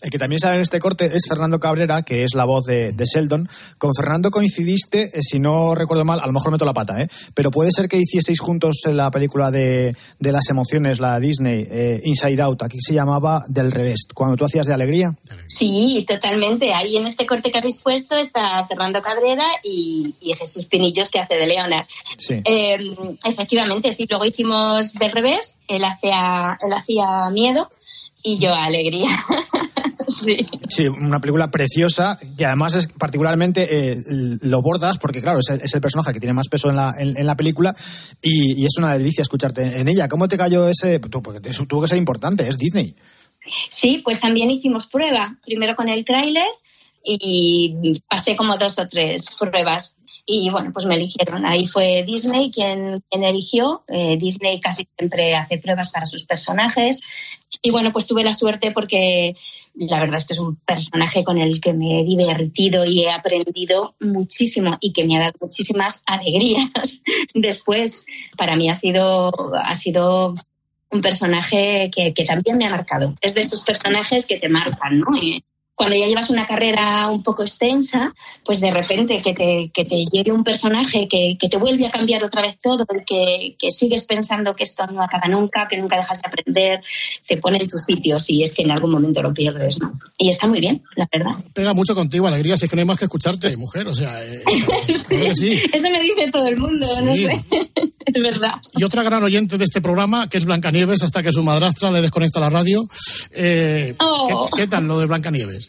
El que también sale en este corte es Fernando Cabrera, que es la voz de, de Sheldon. Con Fernando coincidiste, eh, si no recuerdo mal, a lo mejor meto la pata, ¿eh? Pero puede ser que hicieseis juntos la película de, de las emociones, la Disney, eh, Inside Out. Aquí se llamaba Del Revés. Cuando tú hacías de alegría. Sí, totalmente. Ahí en este corte que habéis puesto está Fernando Cabrera y, y Jesús Pinillos que hace de Leonard. Sí. Eh, efectivamente, sí. Luego hicimos del revés. Él hacía, él hacía miedo y yo alegría. sí. Sí, una película preciosa que además es particularmente eh, lo bordas porque claro, es el, es el personaje que tiene más peso en la, en, en la película y, y es una delicia escucharte en ella. ¿Cómo te cayó ese? Porque tuvo que ser importante, es Disney. Sí, pues también hicimos prueba, primero con el tráiler y pasé como dos o tres pruebas y bueno, pues me eligieron. Ahí fue Disney quien, eligió. Eh, Disney casi siempre hace pruebas para sus personajes y bueno, pues tuve la suerte porque la verdad es que es un personaje con el que me he divertido y he aprendido muchísimo y que me ha dado muchísimas alegrías. Después, para mí ha sido, ha sido un personaje que, también me ha marcado. Es de esos personajes que te marcan, ¿no? Cuando ya llevas una carrera un poco extensa, pues de repente que te, que te llegue un personaje que, que, te vuelve a cambiar otra vez todo, que, que, sigues pensando que esto no acaba nunca, que nunca dejas de aprender, te pone en tus sitios y es que en algún momento lo pierdes, ¿no? Y está muy bien, la verdad. Pega mucho contigo, alegría, si es que no hay más que escucharte, mujer, o sea... Eh, sí, sí. Eso me dice todo el mundo, sí. no sé. es verdad. Y otra gran oyente de este programa, que es Blancanieves, hasta que su madrastra le desconecta la radio. Eh, oh. ¿qué, ¿Qué tal lo de Blancanieves?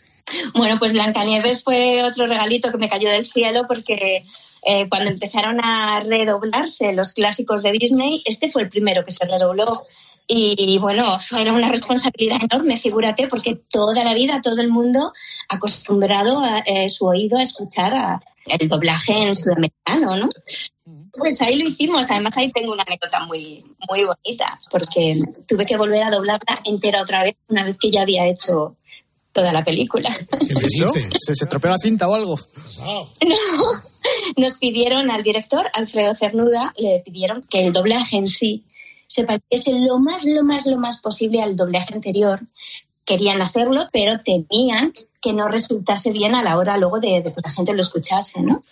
Bueno, pues Blancanieves fue otro regalito que me cayó del cielo porque eh, cuando empezaron a redoblarse los clásicos de Disney, este fue el primero que se redobló. Y bueno, era una responsabilidad enorme, figúrate, porque toda la vida todo el mundo acostumbrado a, eh, su oído a escuchar a, el doblaje en sudamericano, ¿no? Pues ahí lo hicimos. Además, ahí tengo una anécdota muy, muy bonita, porque tuve que volver a doblarla entera otra vez, una vez que ya había hecho toda la película. ¿Qué me dices? ¿Se, ¿Se estropeó la cinta o algo? No. Nos pidieron al director, Alfredo Cernuda, le pidieron que el doblaje en sí se pareciese lo más, lo más, lo más posible al doblaje anterior. Querían hacerlo, pero temían que no resultase bien a la hora luego de, de que la gente lo escuchase, ¿no?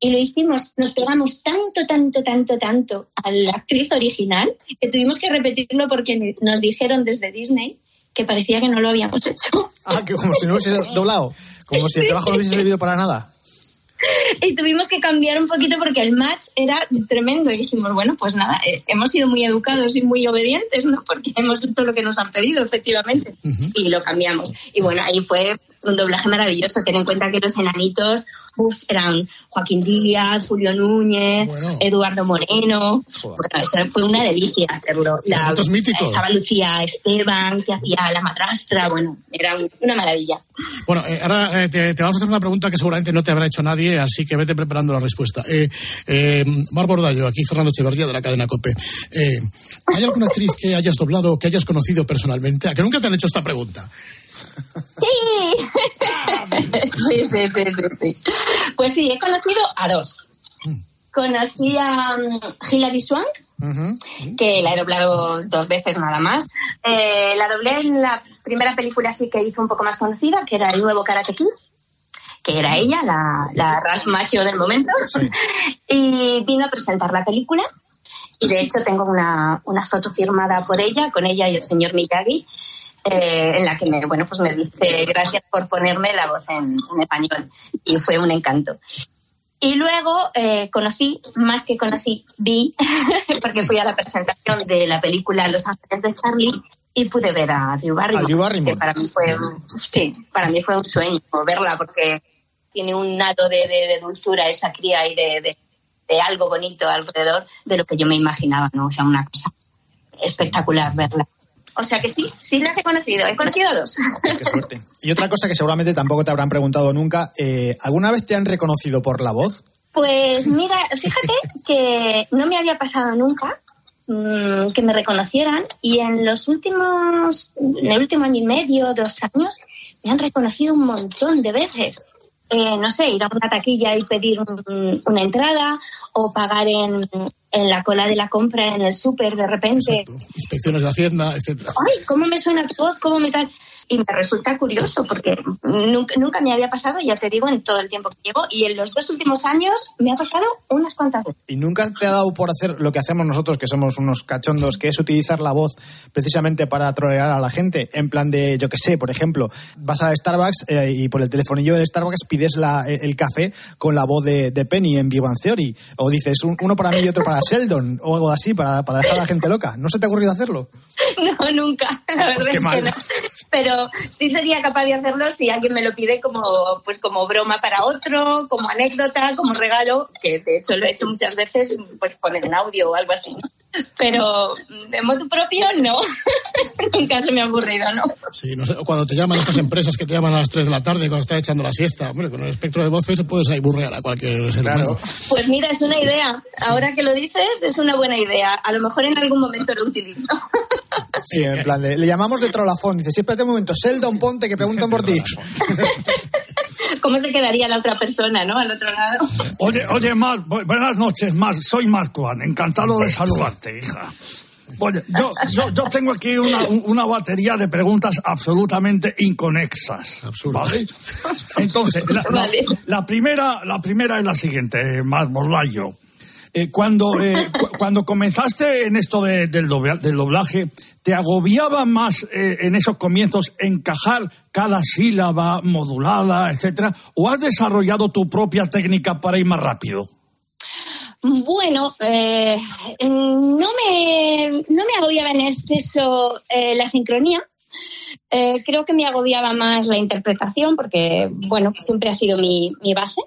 y lo hicimos, nos pegamos tanto, tanto, tanto, tanto a la actriz original que tuvimos que repetirlo porque nos dijeron desde Disney que parecía que no lo habíamos hecho. Ah, que como si no hubiese doblado, como si el trabajo no hubiese servido para nada. Y tuvimos que cambiar un poquito porque el match era tremendo. Y dijimos, bueno, pues nada, eh, hemos sido muy educados y muy obedientes, ¿no? Porque hemos hecho lo que nos han pedido, efectivamente. Uh -huh. Y lo cambiamos. Y bueno, ahí fue un doblaje maravilloso. Ten en cuenta que los enanitos uf, eran Joaquín Díaz, Julio Núñez, bueno. Eduardo Moreno. Bueno, eso fue una delicia hacerlo. La, estaba Lucía Esteban, que hacía la madrastra. Bueno, era una maravilla. Bueno, eh, ahora eh, te, te, vamos a hacer una pregunta que seguramente no te habrá hecho nadie, así que vete preparando la respuesta. Eh, eh, Mar Bordallo, aquí Fernando Echeverría de la cadena COPE. Eh, ¿Hay alguna actriz que hayas doblado, que hayas conocido personalmente? ¿A que nunca te han hecho esta pregunta? Sí. sí, sí, sí, sí, sí. Pues sí, he conocido a dos. Conocí a um, Hilary Swank, uh -huh. que la he doblado dos veces nada más. Eh, la doblé en la primera película así que hizo un poco más conocida, que era El nuevo Karate Kid que era ella, la, la Ralph Macho del momento, sí. y vino a presentar la película. Y de hecho tengo una, una foto firmada por ella, con ella y el señor Miyagi, eh, en la que me, bueno, pues me dice gracias por ponerme la voz en, en español. Y fue un encanto. Y luego eh, conocí, más que conocí, vi, porque fui a la presentación de la película Los Ángeles de Charlie y pude ver a Drew Barrymore, a Drew Barrymore. que para mí fue, sí, para mí fue un sueño verla porque tiene un halo de, de, de dulzura esa cría y de, de, de, algo bonito alrededor de lo que yo me imaginaba, ¿no? O sea, una cosa espectacular verla. O sea que sí, sí las he conocido, he conocido a dos. Qué suerte. Y otra cosa que seguramente tampoco te habrán preguntado nunca, eh, ¿alguna vez te han reconocido por la voz? Pues mira, fíjate que no me había pasado nunca, mm, que me reconocieran y en los últimos, en el último año y medio, dos años, me han reconocido un montón de veces. Eh, no sé, ir a una taquilla y pedir un- una entrada o pagar en, en la cola de la compra en el súper de repente. Inspecciones de Hacienda, etcétera. Ay, ¿cómo me suena tu voz? ¿Cómo me tal? Y me resulta curioso porque nunca, nunca me había pasado, ya te digo, en todo el tiempo que llevo. Y en los dos últimos años me ha pasado unas cuantas veces. ¿Y nunca te ha dado por hacer lo que hacemos nosotros, que somos unos cachondos, que es utilizar la voz precisamente para trolear a la gente? En plan de, yo que sé, por ejemplo, vas a Starbucks eh, y por el telefonillo del Starbucks pides la- eh, el café con la voz de, de Penny en Bang Theory. O dices, un- uno para mí y otro para Sheldon, o algo así, para, para dejar a la gente loca. ¿No se te ha ocurrido hacerlo? No, nunca. La verdad Pues qué es mal. que no. Pero sí sería capaz de hacerlo si alguien me lo pide como, pues como broma para otro, como anécdota, como regalo, que de hecho lo he hecho muchas veces, pues poner en audio o algo así. ¿no? Pero de modo propio, no. Nunca se me ha ocurrido, ¿no? Sí, no sé, o cuando te llaman estas empresas que te llaman a las 3 de la tarde cuando estás echando la siesta. Hombre, con el espectro de voces puedes ahí burrear a cualquier ser humano. Pues mira, es una idea. Ahora que lo dices, es una buena idea. A lo mejor en algún momento lo utilizo. Sí, en plan de, le llamamos de trolafón. Dice, sí, espérate un momento, Sheldon, ponte, que preguntan por ti. ¿Cómo se quedaría la otra persona, no? Al otro lado. Oye, oye, Mar, bu- buenas noches, Mar. Soy Marco encantado de saludarte, hija. Oye, yo, yo, yo tengo aquí una, una batería de preguntas absolutamente inconexas. ¿vale? Entonces, la, la- la primera, la primera es la siguiente, Mar Borlayo. Eh, cuando, eh, cu- cuando comenzaste en esto de- del, dobla- del doblaje, ¿te agobiaba más eh, en esos comienzos encajar cada sílaba modulada, etcétera? ¿O has desarrollado tu propia técnica para ir más rápido? Bueno, eh, no, me, no me agobiaba en exceso eh, la sincronía. Creo que me agobiaba más la interpretación porque, bueno, siempre ha sido mi, mi base.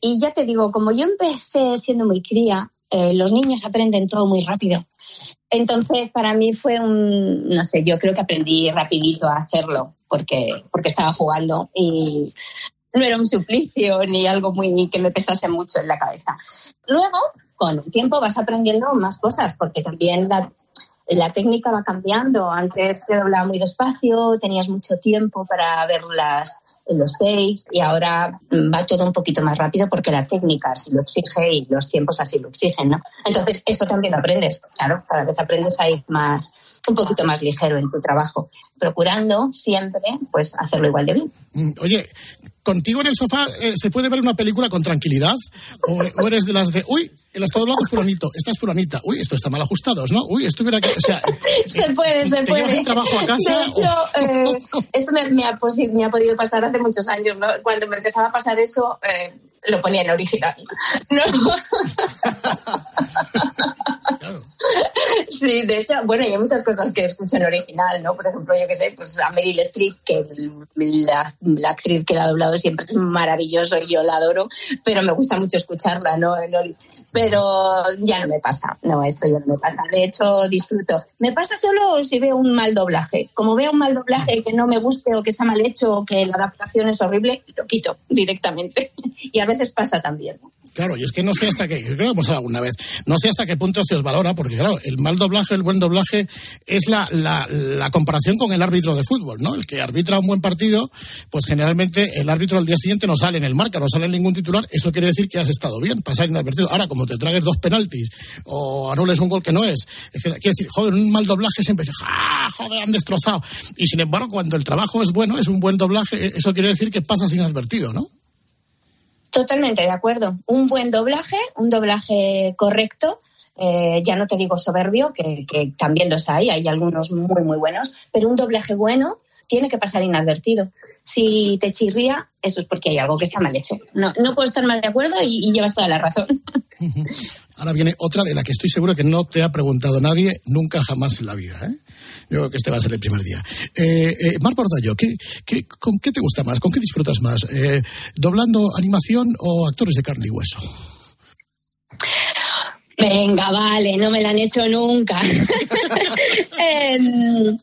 Y ya te digo, como yo empecé siendo muy cría, eh, los niños aprenden todo muy rápido. Entonces, para mí fue un, no sé, yo creo que aprendí rapidito a hacerlo porque, porque estaba jugando y no era un suplicio ni algo muy que me pesase mucho en la cabeza. Luego, con el tiempo vas aprendiendo más cosas porque también la, la técnica va cambiando. Antes se doblaba muy despacio, tenías mucho tiempo para ver las, los takes y ahora mm, va todo un poquito más rápido porque la técnica así lo exige y los tiempos así lo exigen, ¿no? Entonces, eso también aprendes. Claro, cada vez aprendes a ir más, un poquito más ligero en tu trabajo, procurando siempre, pues, hacerlo igual de bien. Mm, Oye, ¿contigo en el sofá eh, se puede ver una película con tranquilidad? ¿O, o eres de las de, uy, el estado doblado fulanito, esta es fulanita, uy, esto está mal ajustado, ¿no? Uy, esto hubiera que... O sea, Se puede, se ¿Te llevas puede. el trabajo a casa De hecho, eh, esto me, me ha posi- me ha podido pasar hace muchos años. ¿no? Cuando me empezaba a pasar eso, eh, lo ponía en original. No. Sí, de hecho, bueno, y hay muchas cosas que escucho en original, ¿no? Por ejemplo, yo qué sé, pues a Meryl Streep, que la, actriz que la ha doblado siempre es maravilloso y yo la adoro, pero me gusta mucho escucharla, ¿no? Pero ya no me pasa, no, esto ya no me pasa. De hecho, disfruto. Me pasa solo si veo un mal doblaje. Como veo un mal doblaje que no me guste o que está mal hecho o que la adaptación es horrible, lo quito directamente. Y a veces pasa también. ¿no? Claro, y es que no sé hasta qué, creo que hemos hablado alguna vez, no sé hasta qué punto se os valora, porque claro, el mal doblaje, el buen doblaje es la, la, comparación con el árbitro de fútbol, ¿no? El que arbitra un buen partido, pues generalmente el árbitro al día siguiente no sale en el marca, no sale en ningún titular, eso quiere decir que has estado bien, pasar inadvertido. Ahora, como te tragues dos penaltis o anules un gol que no es, es quiere decir, joder, un mal doblaje siempre dice, ¡ah, joder, han destrozado! Y sin embargo, cuando el trabajo es bueno, es un buen doblaje, eso quiere decir que pasas inadvertido, ¿no? Totalmente de acuerdo. Un buen doblaje, un doblaje correcto. eh, ya no te digo soberbio, que, que también los hay, hay algunos muy, muy buenos, pero un doblaje bueno tiene que pasar inadvertido. Si te chirría, eso es porque hay algo que está mal hecho. No, no puedo estar más de acuerdo y, y llevas toda la razón. Ahora viene otra de la que estoy seguro que no te ha preguntado nadie nunca jamás en la vida. ¿eh? Yo creo que este va a ser el primer día. Eh, eh, Mar Bordallo, ¿qué, qué, ¿con qué te gusta más? ¿Con qué disfrutas más? Eh, ¿Doblando animación o actores de carne y hueso? Venga, vale, no me la han hecho nunca. Em,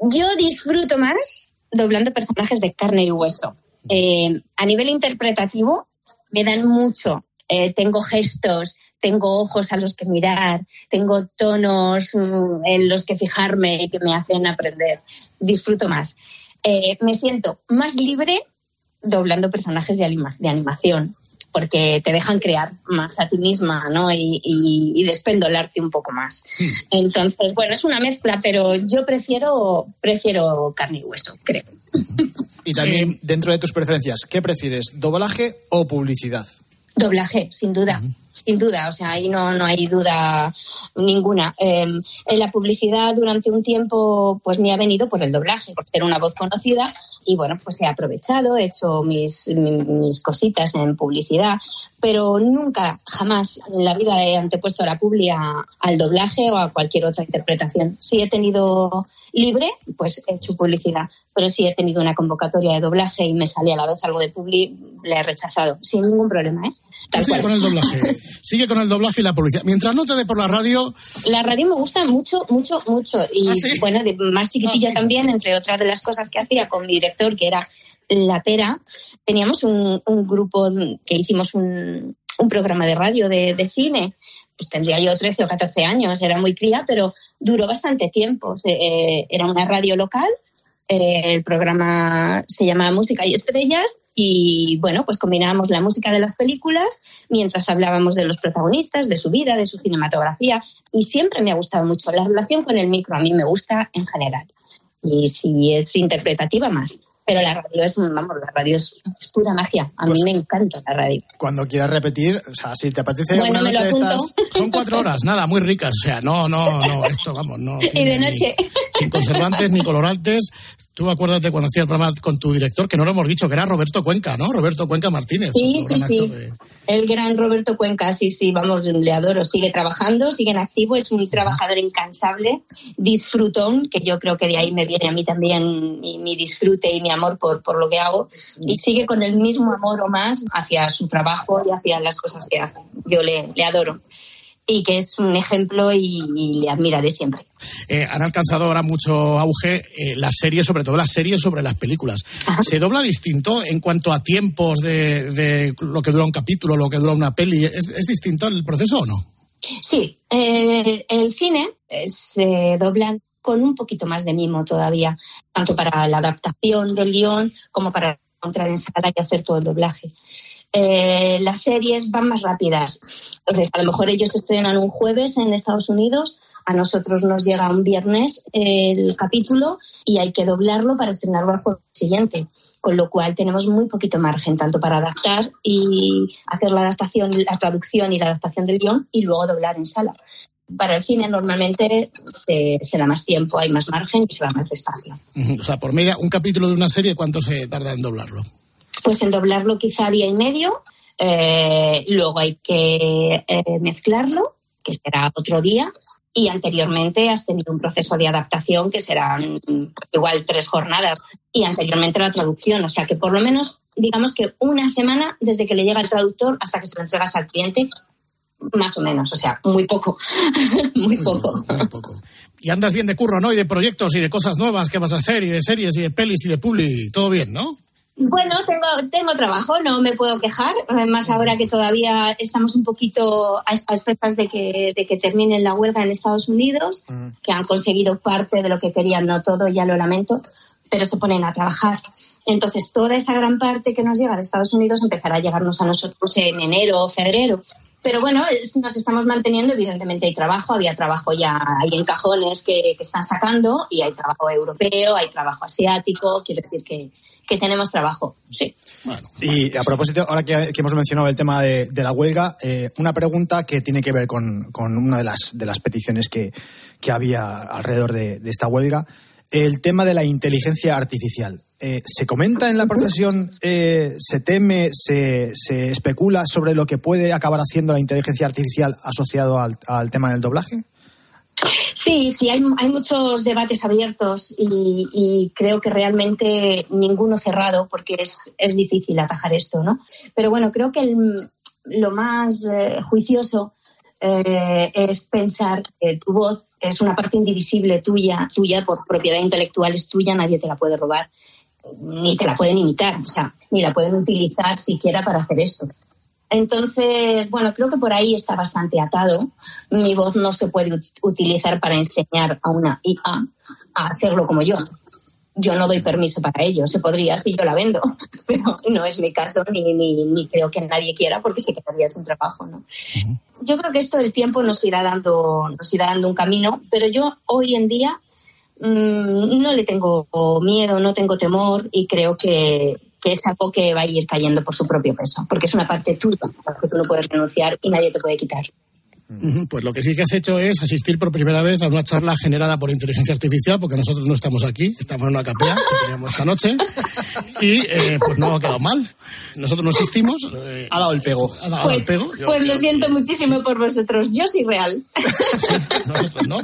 yo disfruto más doblando personajes de carne y hueso. Eh, a nivel interpretativo, me dan mucho eh, tengo gestos, tengo ojos a los que mirar, tengo tonos mm, en los que fijarme y que me hacen aprender. Disfruto más. Eh, me siento más libre doblando personajes de, anima- de animación porque te dejan crear más a ti misma, ¿no? Y, y, y despendolarte un poco más. Entonces, bueno, es una mezcla, pero yo prefiero, prefiero carne y hueso, creo. Y también, dentro de tus preferencias, ¿qué prefieres, doblaje o publicidad? Doblaje, sin duda. Sin duda, o sea, ahí no, no hay duda ninguna. Eh, en la publicidad durante un tiempo pues me ha venido por el doblaje, por ser una voz conocida y bueno, pues he aprovechado, he hecho mis, mi- mis cositas en publicidad, pero nunca, jamás en la vida he antepuesto la publi a- al doblaje o a cualquier otra interpretación. Si he tenido libre, pues he hecho publicidad, pero si he tenido una convocatoria de doblaje y me salía a la vez algo de publi, le he rechazado, sin ningún problema, ¿eh? Tal Sigue cual. con el doblaje. Sigue con el doblaje y la publicidad. Mientras no te dé por la radio, La radio me gusta mucho, mucho, mucho. Y ¿Ah, sí? bueno, de más chiquitilla también, entre otras de las cosas que hacía con mi director, que era La Pera, teníamos un, grupo que hicimos un, programa de radio de, cine. Pues tendría yo 13 o 14 años, era muy cría, pero duró bastante tiempo. Eh, era una radio local. eh, el programa se llama Música y Estrellas y bueno, pues combinábamos la música de las películas mientras hablábamos de los protagonistas, de su vida, de su cinematografía y siempre me ha gustado mucho la relación con el micro, a mí me gusta en general y si es interpretativa más, pero la radio es, vamos, la radio es, es pura magia, a Pues mí me encanta la radio. Cuando quieras repetir, o sea, si te apetece Bueno, lo noche estas... son cuatro horas, nada, muy ricas. O sea, no, no, no, esto, vamos, no. Y de ni- noche. sin conservantes ni colorantes. Tú acuérdate cuando hacía el programa con tu director, que no lo hemos dicho, que era Roberto Cuenca, ¿no? Roberto Cuenca Martínez. Sí, sí, sí. de- El gran Roberto Cuenca, sí, sí, vamos, le adoro. Sigue trabajando, sigue en activo, es un trabajador incansable, disfrutón, que yo creo que de ahí me viene a mí también mi, mi disfrute y mi amor por, por lo que hago. Y sigue con el mismo amor o más hacia su trabajo y hacia las cosas que hace. Yo le, le adoro. Y que es un ejemplo y, y le admiraré siempre. Eh, han alcanzado ahora mucho auge eh, las series, sobre todo las series sobre las películas. ¿Se dobla distinto en cuanto a tiempos de, de lo que dura un capítulo, lo que dura una peli? ¿Es, es distinto el proceso o no? Sí, eh, el cine eh, se doblan con un poquito más de mimo todavía, tanto para la adaptación del guion como para entrar en sala y hacer todo el doblaje. Eh, las series van más rápidas. Entonces, a lo mejor ellos estrenan un jueves en Estados Unidos, a nosotros nos llega un viernes el capítulo y hay que doblarlo para estrenarlo al jueves siguiente. Con lo cual tenemos muy poquito margen, tanto para adaptar y hacer la adaptación, la traducción y la adaptación del guion y luego doblar en sala. Para el cine normalmente se, se da más tiempo, hay más margen y se va más despacio. O sea, por media, un capítulo de una serie, ¿cuánto se tarda en doblarlo? Pues en doblarlo quizá día y medio, eh, luego hay que eh, mezclarlo, que será otro día, y anteriormente has tenido un proceso de adaptación que serán igual tres jornadas, y anteriormente la traducción, o sea que por lo menos digamos que una semana desde que le llega el traductor hasta que se lo entregas al cliente, más o menos, o sea, muy poco, muy poco. Y andas bien de curro, ¿no? Y de proyectos y de cosas nuevas que vas a hacer, y de series y de pelis y de publi, todo bien, ¿no? Bueno, tengo, tengo trabajo, no me puedo quejar, más ahora que todavía estamos un poquito a, a expensas de que, de que termine la huelga en Estados Unidos, que han conseguido parte de lo que querían, no todo, ya lo lamento, pero se ponen a trabajar. Entonces, toda esa gran parte que nos llega de Estados Unidos empezará a llegarnos a nosotros en enero o febrero. Pero bueno, nos estamos manteniendo, evidentemente hay trabajo, había trabajo ya ahí en cajones que, que están sacando y hay trabajo europeo, hay trabajo asiático, quiero decir que, que tenemos trabajo, sí. Y a propósito, ahora que, hemos mencionado el tema de, la huelga, eh, una pregunta que tiene que ver con, con una de las, de las peticiones que, que había alrededor de, esta huelga. El tema de la inteligencia artificial. Eh, ¿Se comenta en la profesión, eh, se teme, se, se especula sobre lo que puede acabar haciendo la inteligencia artificial asociado al, al tema del doblaje? Sí, sí, hay, hay muchos debates abiertos y, creo que realmente ninguno cerrado porque es, es difícil atajar esto, ¿no? Pero bueno, creo que el- lo más eh, juicioso eh, es pensar que tu voz es una parte indivisible tuya, tuya por propiedad intelectual es tuya, nadie te la puede robar, ni te la pueden imitar, o sea, ni la pueden utilizar siquiera para hacer esto. Entonces, bueno, creo que por ahí está bastante atado. Mi voz no se puede ut- utilizar para enseñar a una IA a hacerlo como yo. Yo no doy permiso para ello. Se podría si yo la vendo, pero no es mi caso ni, ni, ni creo que nadie quiera porque se quedaría sin trabajo, ¿no? Yo creo que esto del tiempo nos irá dando, nos irá dando un camino, pero yo hoy en día mm, no le tengo miedo, no tengo temor y creo que, que es algo que va a ir cayendo por su propio peso, porque es una parte tuya, que tú no puedes renunciar y nadie te puede quitar. Pues lo que sí que has hecho es asistir por primera vez a una charla generada por inteligencia artificial, porque nosotros no estamos aquí, estamos en una capea que teníamos esta noche, y eh, pues no ha quedado mal. Nosotros no asistimos. eh, ha dado el pego. Ha dado Pues, el pego. Yo- pues lo siento muchísimo por vosotros, yo soy real. nosotros no.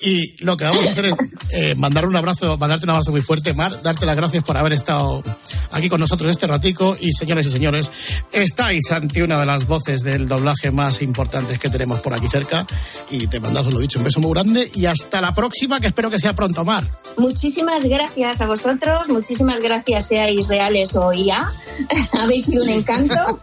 Y lo que vamos a hacer es eh, mandar un abrazo, mandarte un abrazo muy fuerte, Mar, darte las gracias por haber estado aquí con nosotros este ratico. Y señores y señores, estáis ante una de las voces del doblaje más importantes que tenemos por aquí cerca. Y te mandamos, lo dicho, un beso muy grande. Y hasta la próxima, que espero que sea pronto, Mar. Muchísimas gracias a vosotros, muchísimas gracias seáis reales o IA, habéis sido un encanto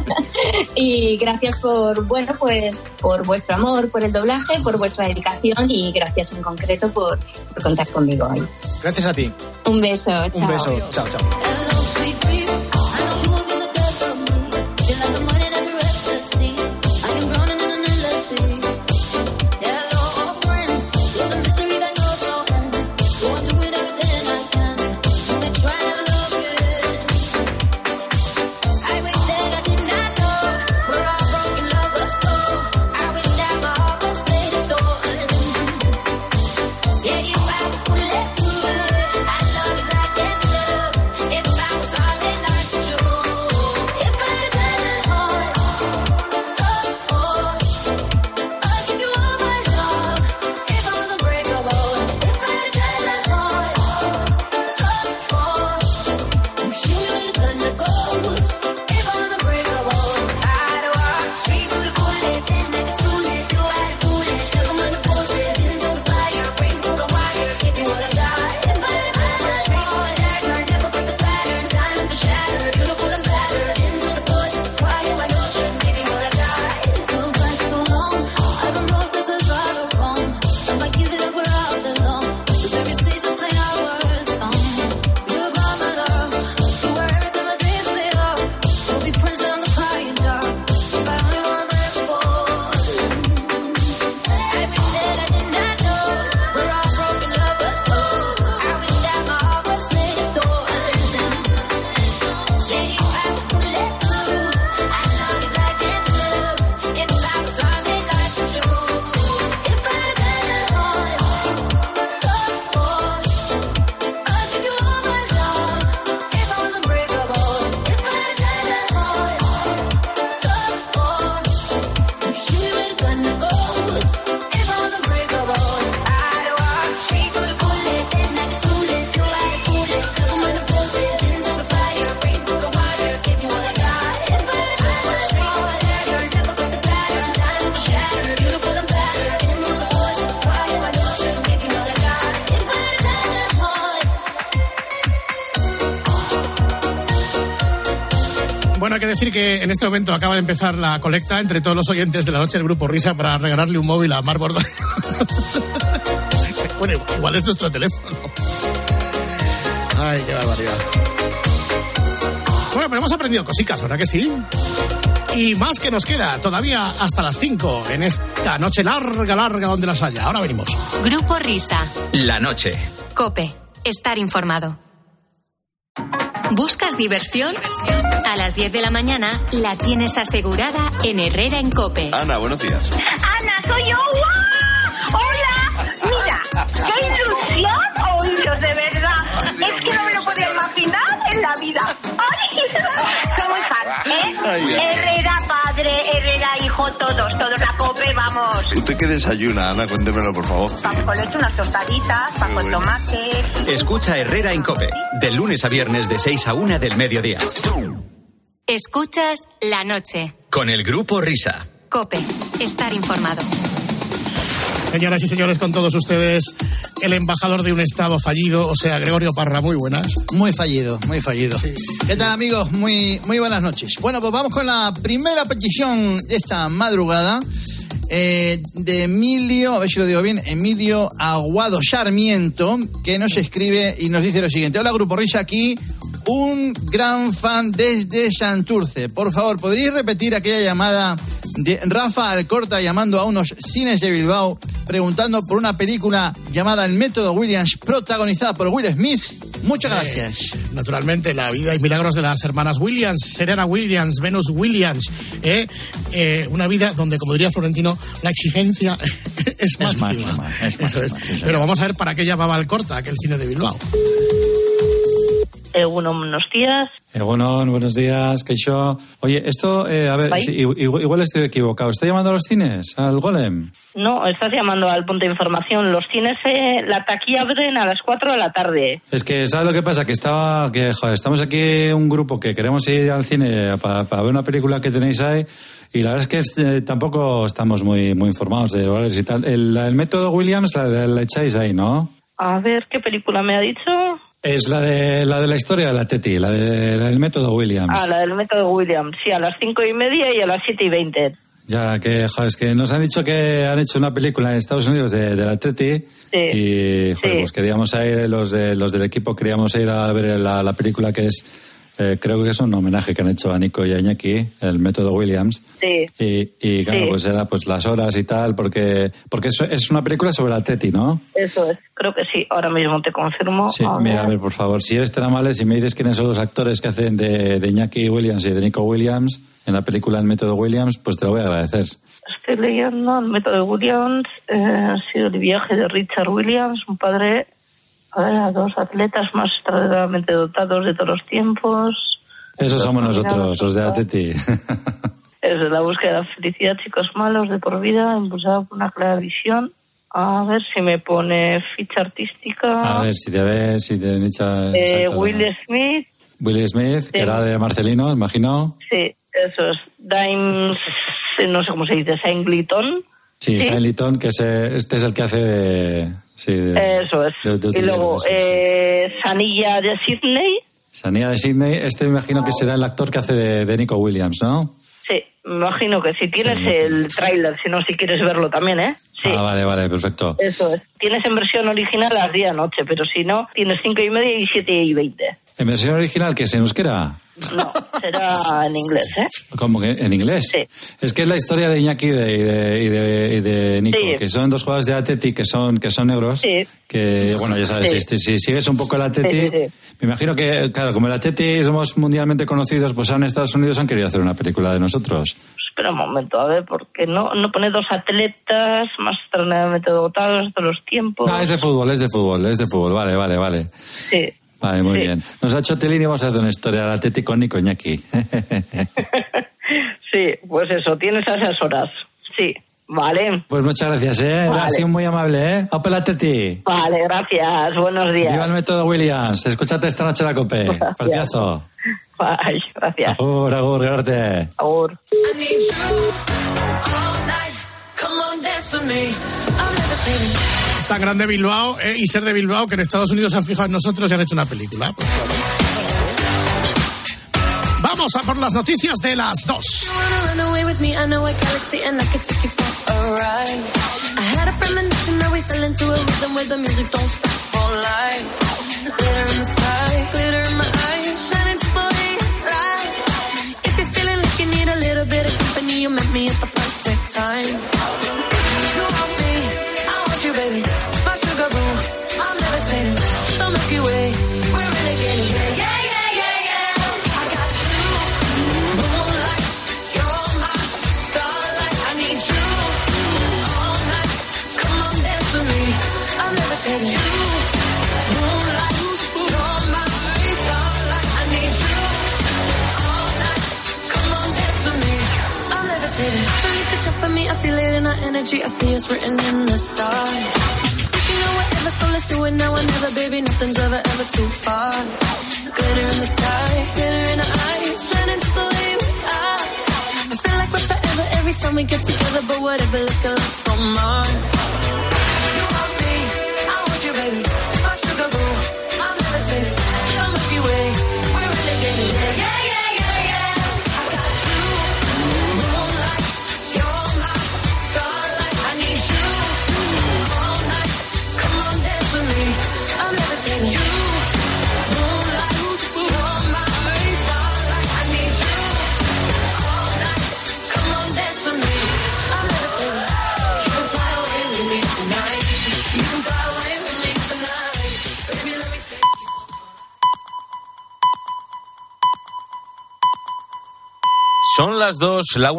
y gracias por, bueno, pues por vuestro amor, por el doblaje, por vuestra dedicación y gracias en concreto por, por contar conmigo hoy. Gracias a ti. Un beso, chao. Un beso. Chao, chao. En este momento acaba de empezar la colecta entre todos los oyentes de la noche del Grupo Risa para regalarle un móvil a Mar Borda. bueno, igual es nuestro teléfono. Ay, qué barbaridad. Bueno, pero hemos aprendido cositas, ¿verdad que sí? Y más que nos queda, todavía hasta las 5 en esta noche larga, larga donde las haya. Ahora venimos. Grupo Risa. La noche. Cope. Estar informado. ¿Buscas diversión? A las 10 de la mañana la tienes asegurada en Herrera en Cope. Ana, buenos días. Ana, soy yo. ¡Hola! Mira, qué ilusión oíros, de verdad. Es que no me lo podía imaginar en la vida. ¡Ay! ¿Cómo están? ¿Eh? Ay. Herrera padre, Herrera hijo, todos, todos la cope, vamos. ¿Usted qué desayuna, Ana? Cuéntemelo, por favor. Pan con leche, unas tostaditas, pan con tomate. Escucha Herrera en Cope. De lunes a viernes de 6 a 1 del mediodía. Escuchas la noche. Con el grupo Risa. Cope. Estar informado. Señoras y señores, con todos ustedes, el embajador de un estado fallido, o sea, Gregorio Parra, muy buenas. Muy fallido, muy fallido. ¿Qué tal amigos? Muy, muy buenas noches. Bueno, pues vamos con la primera petición de esta madrugada. eh, de Emilio, a ver si lo digo bien, Emilio Aguado Sarmiento, que nos escribe y nos dice lo siguiente. Hola Grupo Risa, aquí un gran fan desde Santurce. Por favor, ¿podríais repetir aquella llamada de Rafa Alcorta llamando a unos cines de Bilbao preguntando por una película llamada El Método Williams protagonizada por Will Smith? Muchas gracias. Naturalmente, la vida y milagros de las hermanas Williams, Serena Williams, Venus Williams. ¿eh? Eh, una vida donde, como diría Florentino, la exigencia es máxima. máxima, es máxima, es. señor. Pero vamos a ver para qué llamaba Alcorta, aquel cine de Bilbao. Eh, buenos días. Egunon, buenos días, Keisho. Oye, esto, eh, a ver, sí, igual, igual estoy equivocado. ¿Está llamando a los cines? ¿Al Golem? No, estás llamando al punto de información. Los cines, eh, la taquilla abren a las 4 de la tarde. Es que, ¿sabes lo que pasa? Que estaba, que, joder, estamos aquí un grupo que queremos ir al cine para, para ver una película que tenéis ahí y la verdad es que eh, tampoco estamos muy, muy informados de horarios y tal. El, el método Williams la, la- la echáis ahí, ¿no? A ver, ¿qué película me ha dicho? Es la de la de la historia de la Teti, la, de, la del método Williams. Ah, la del método Williams. Sí, a las 5 y media y a las 7 y 20. Ya que, joder, es que nos han dicho que han hecho una película en Estados Unidos de, de la Teti y, joder, pues queríamos ir, los, de, los del equipo queríamos ir a ver la, la película que es, eh, creo que es un homenaje que han hecho a Nico y a Iñaki, el método Williams. Sí. Y, y claro, Sí. pues era pues las horas y tal, porque, porque es, es una película sobre la Teti, ¿no? Eso es. Creo que sí. Ahora mismo te confirmo. Sí, A mira, a ver. por favor, si eres tan amable, si me dices quiénes son los actores que hacen de, de Iñaki Williams y de Nico Williams en la película El método Williams, pues te lo voy a agradecer. Estoy leyendo el método Williams. eh, ha sido el viaje de Richard Williams, un padre a, ver, a dos atletas más extraordinariamente dotados de todos los tiempos. Esos somos nosotros, los de Atleti. Es la búsqueda de la felicidad, chicos malos de por vida, impulsado por una clara visión. A ver si me pone ficha artística. A ver si te ves, si te hecho... Eh, Will Smith, Will Smith, que Sí. era de Marcelino, imagino. sí, eso es. Dimes, no sé cómo se dice, Singleton. Sí, Sí. Saint Litton, que es, este es el que hace de... Sí, de, Eso es. de- de y luego, eh, Sanilla de Sydney. Sanía de Sydney, este me imagino que será el actor que hace de, de Nico Williams, ¿no? Sí, me imagino que si tienes el tráiler, si no, si quieres verlo también, ¿eh? Sí. Ah, vale, vale, perfecto. Eso es. Tienes en versión original las 10 de noche, pero si no, tienes 5 y media y 7 y 20. ¿En versión original que es en euskera? No, será en inglés, ¿eh? ¿Cómo que en inglés? Sí. Es que es la historia de Iñaki y de, y de, y de, y de Nico, Sí. que son dos jugadores de Atleti que son, que son negros. Sí. Que, bueno, ya sabes, Sí. si, si sigues un poco el Atleti, me imagino que, claro, como el Atleti somos mundialmente conocidos, pues en Estados Unidos han querido hacer una película de nosotros. Espera un momento, a ver, porque no, no pone dos atletas más extraordinariamente dotados de los tiempos. No, es de fútbol, es de fútbol, es de fútbol, vale, vale, vale. Sí. Vale, muy Sí. bien. Nos ha hecho Telín y vamos a hacer una historia del Atleti con Nico Iñaki. Sí, pues eso, tienes a esas horas. Sí, vale. pues muchas gracias, ¿eh? Vale. Ha sido muy amable, ¿eh? ¡Opa el Atleti! Vale, gracias. Buenos días. Viva el método Williams. Escúchate esta noche la cope. Gracias. Partidazo. Bye, gracias. Agur, agur, gracias. Agur. Es tan grande Bilbao eh, y ser de Bilbao que en Estados Unidos se han fijado en nosotros y han hecho una película. Pues claro. Vamos a por las noticias de las dos. Run energy. I see it's written in the stars. We can go wherever, so let's do it now or never, baby. Nothing's ever, ever too far. Glitter in the sky, glitter in our eyes, shining just the way we are. I feel like we're forever every time we get together, but whatever, let's get lost on Mars. Son las dos, la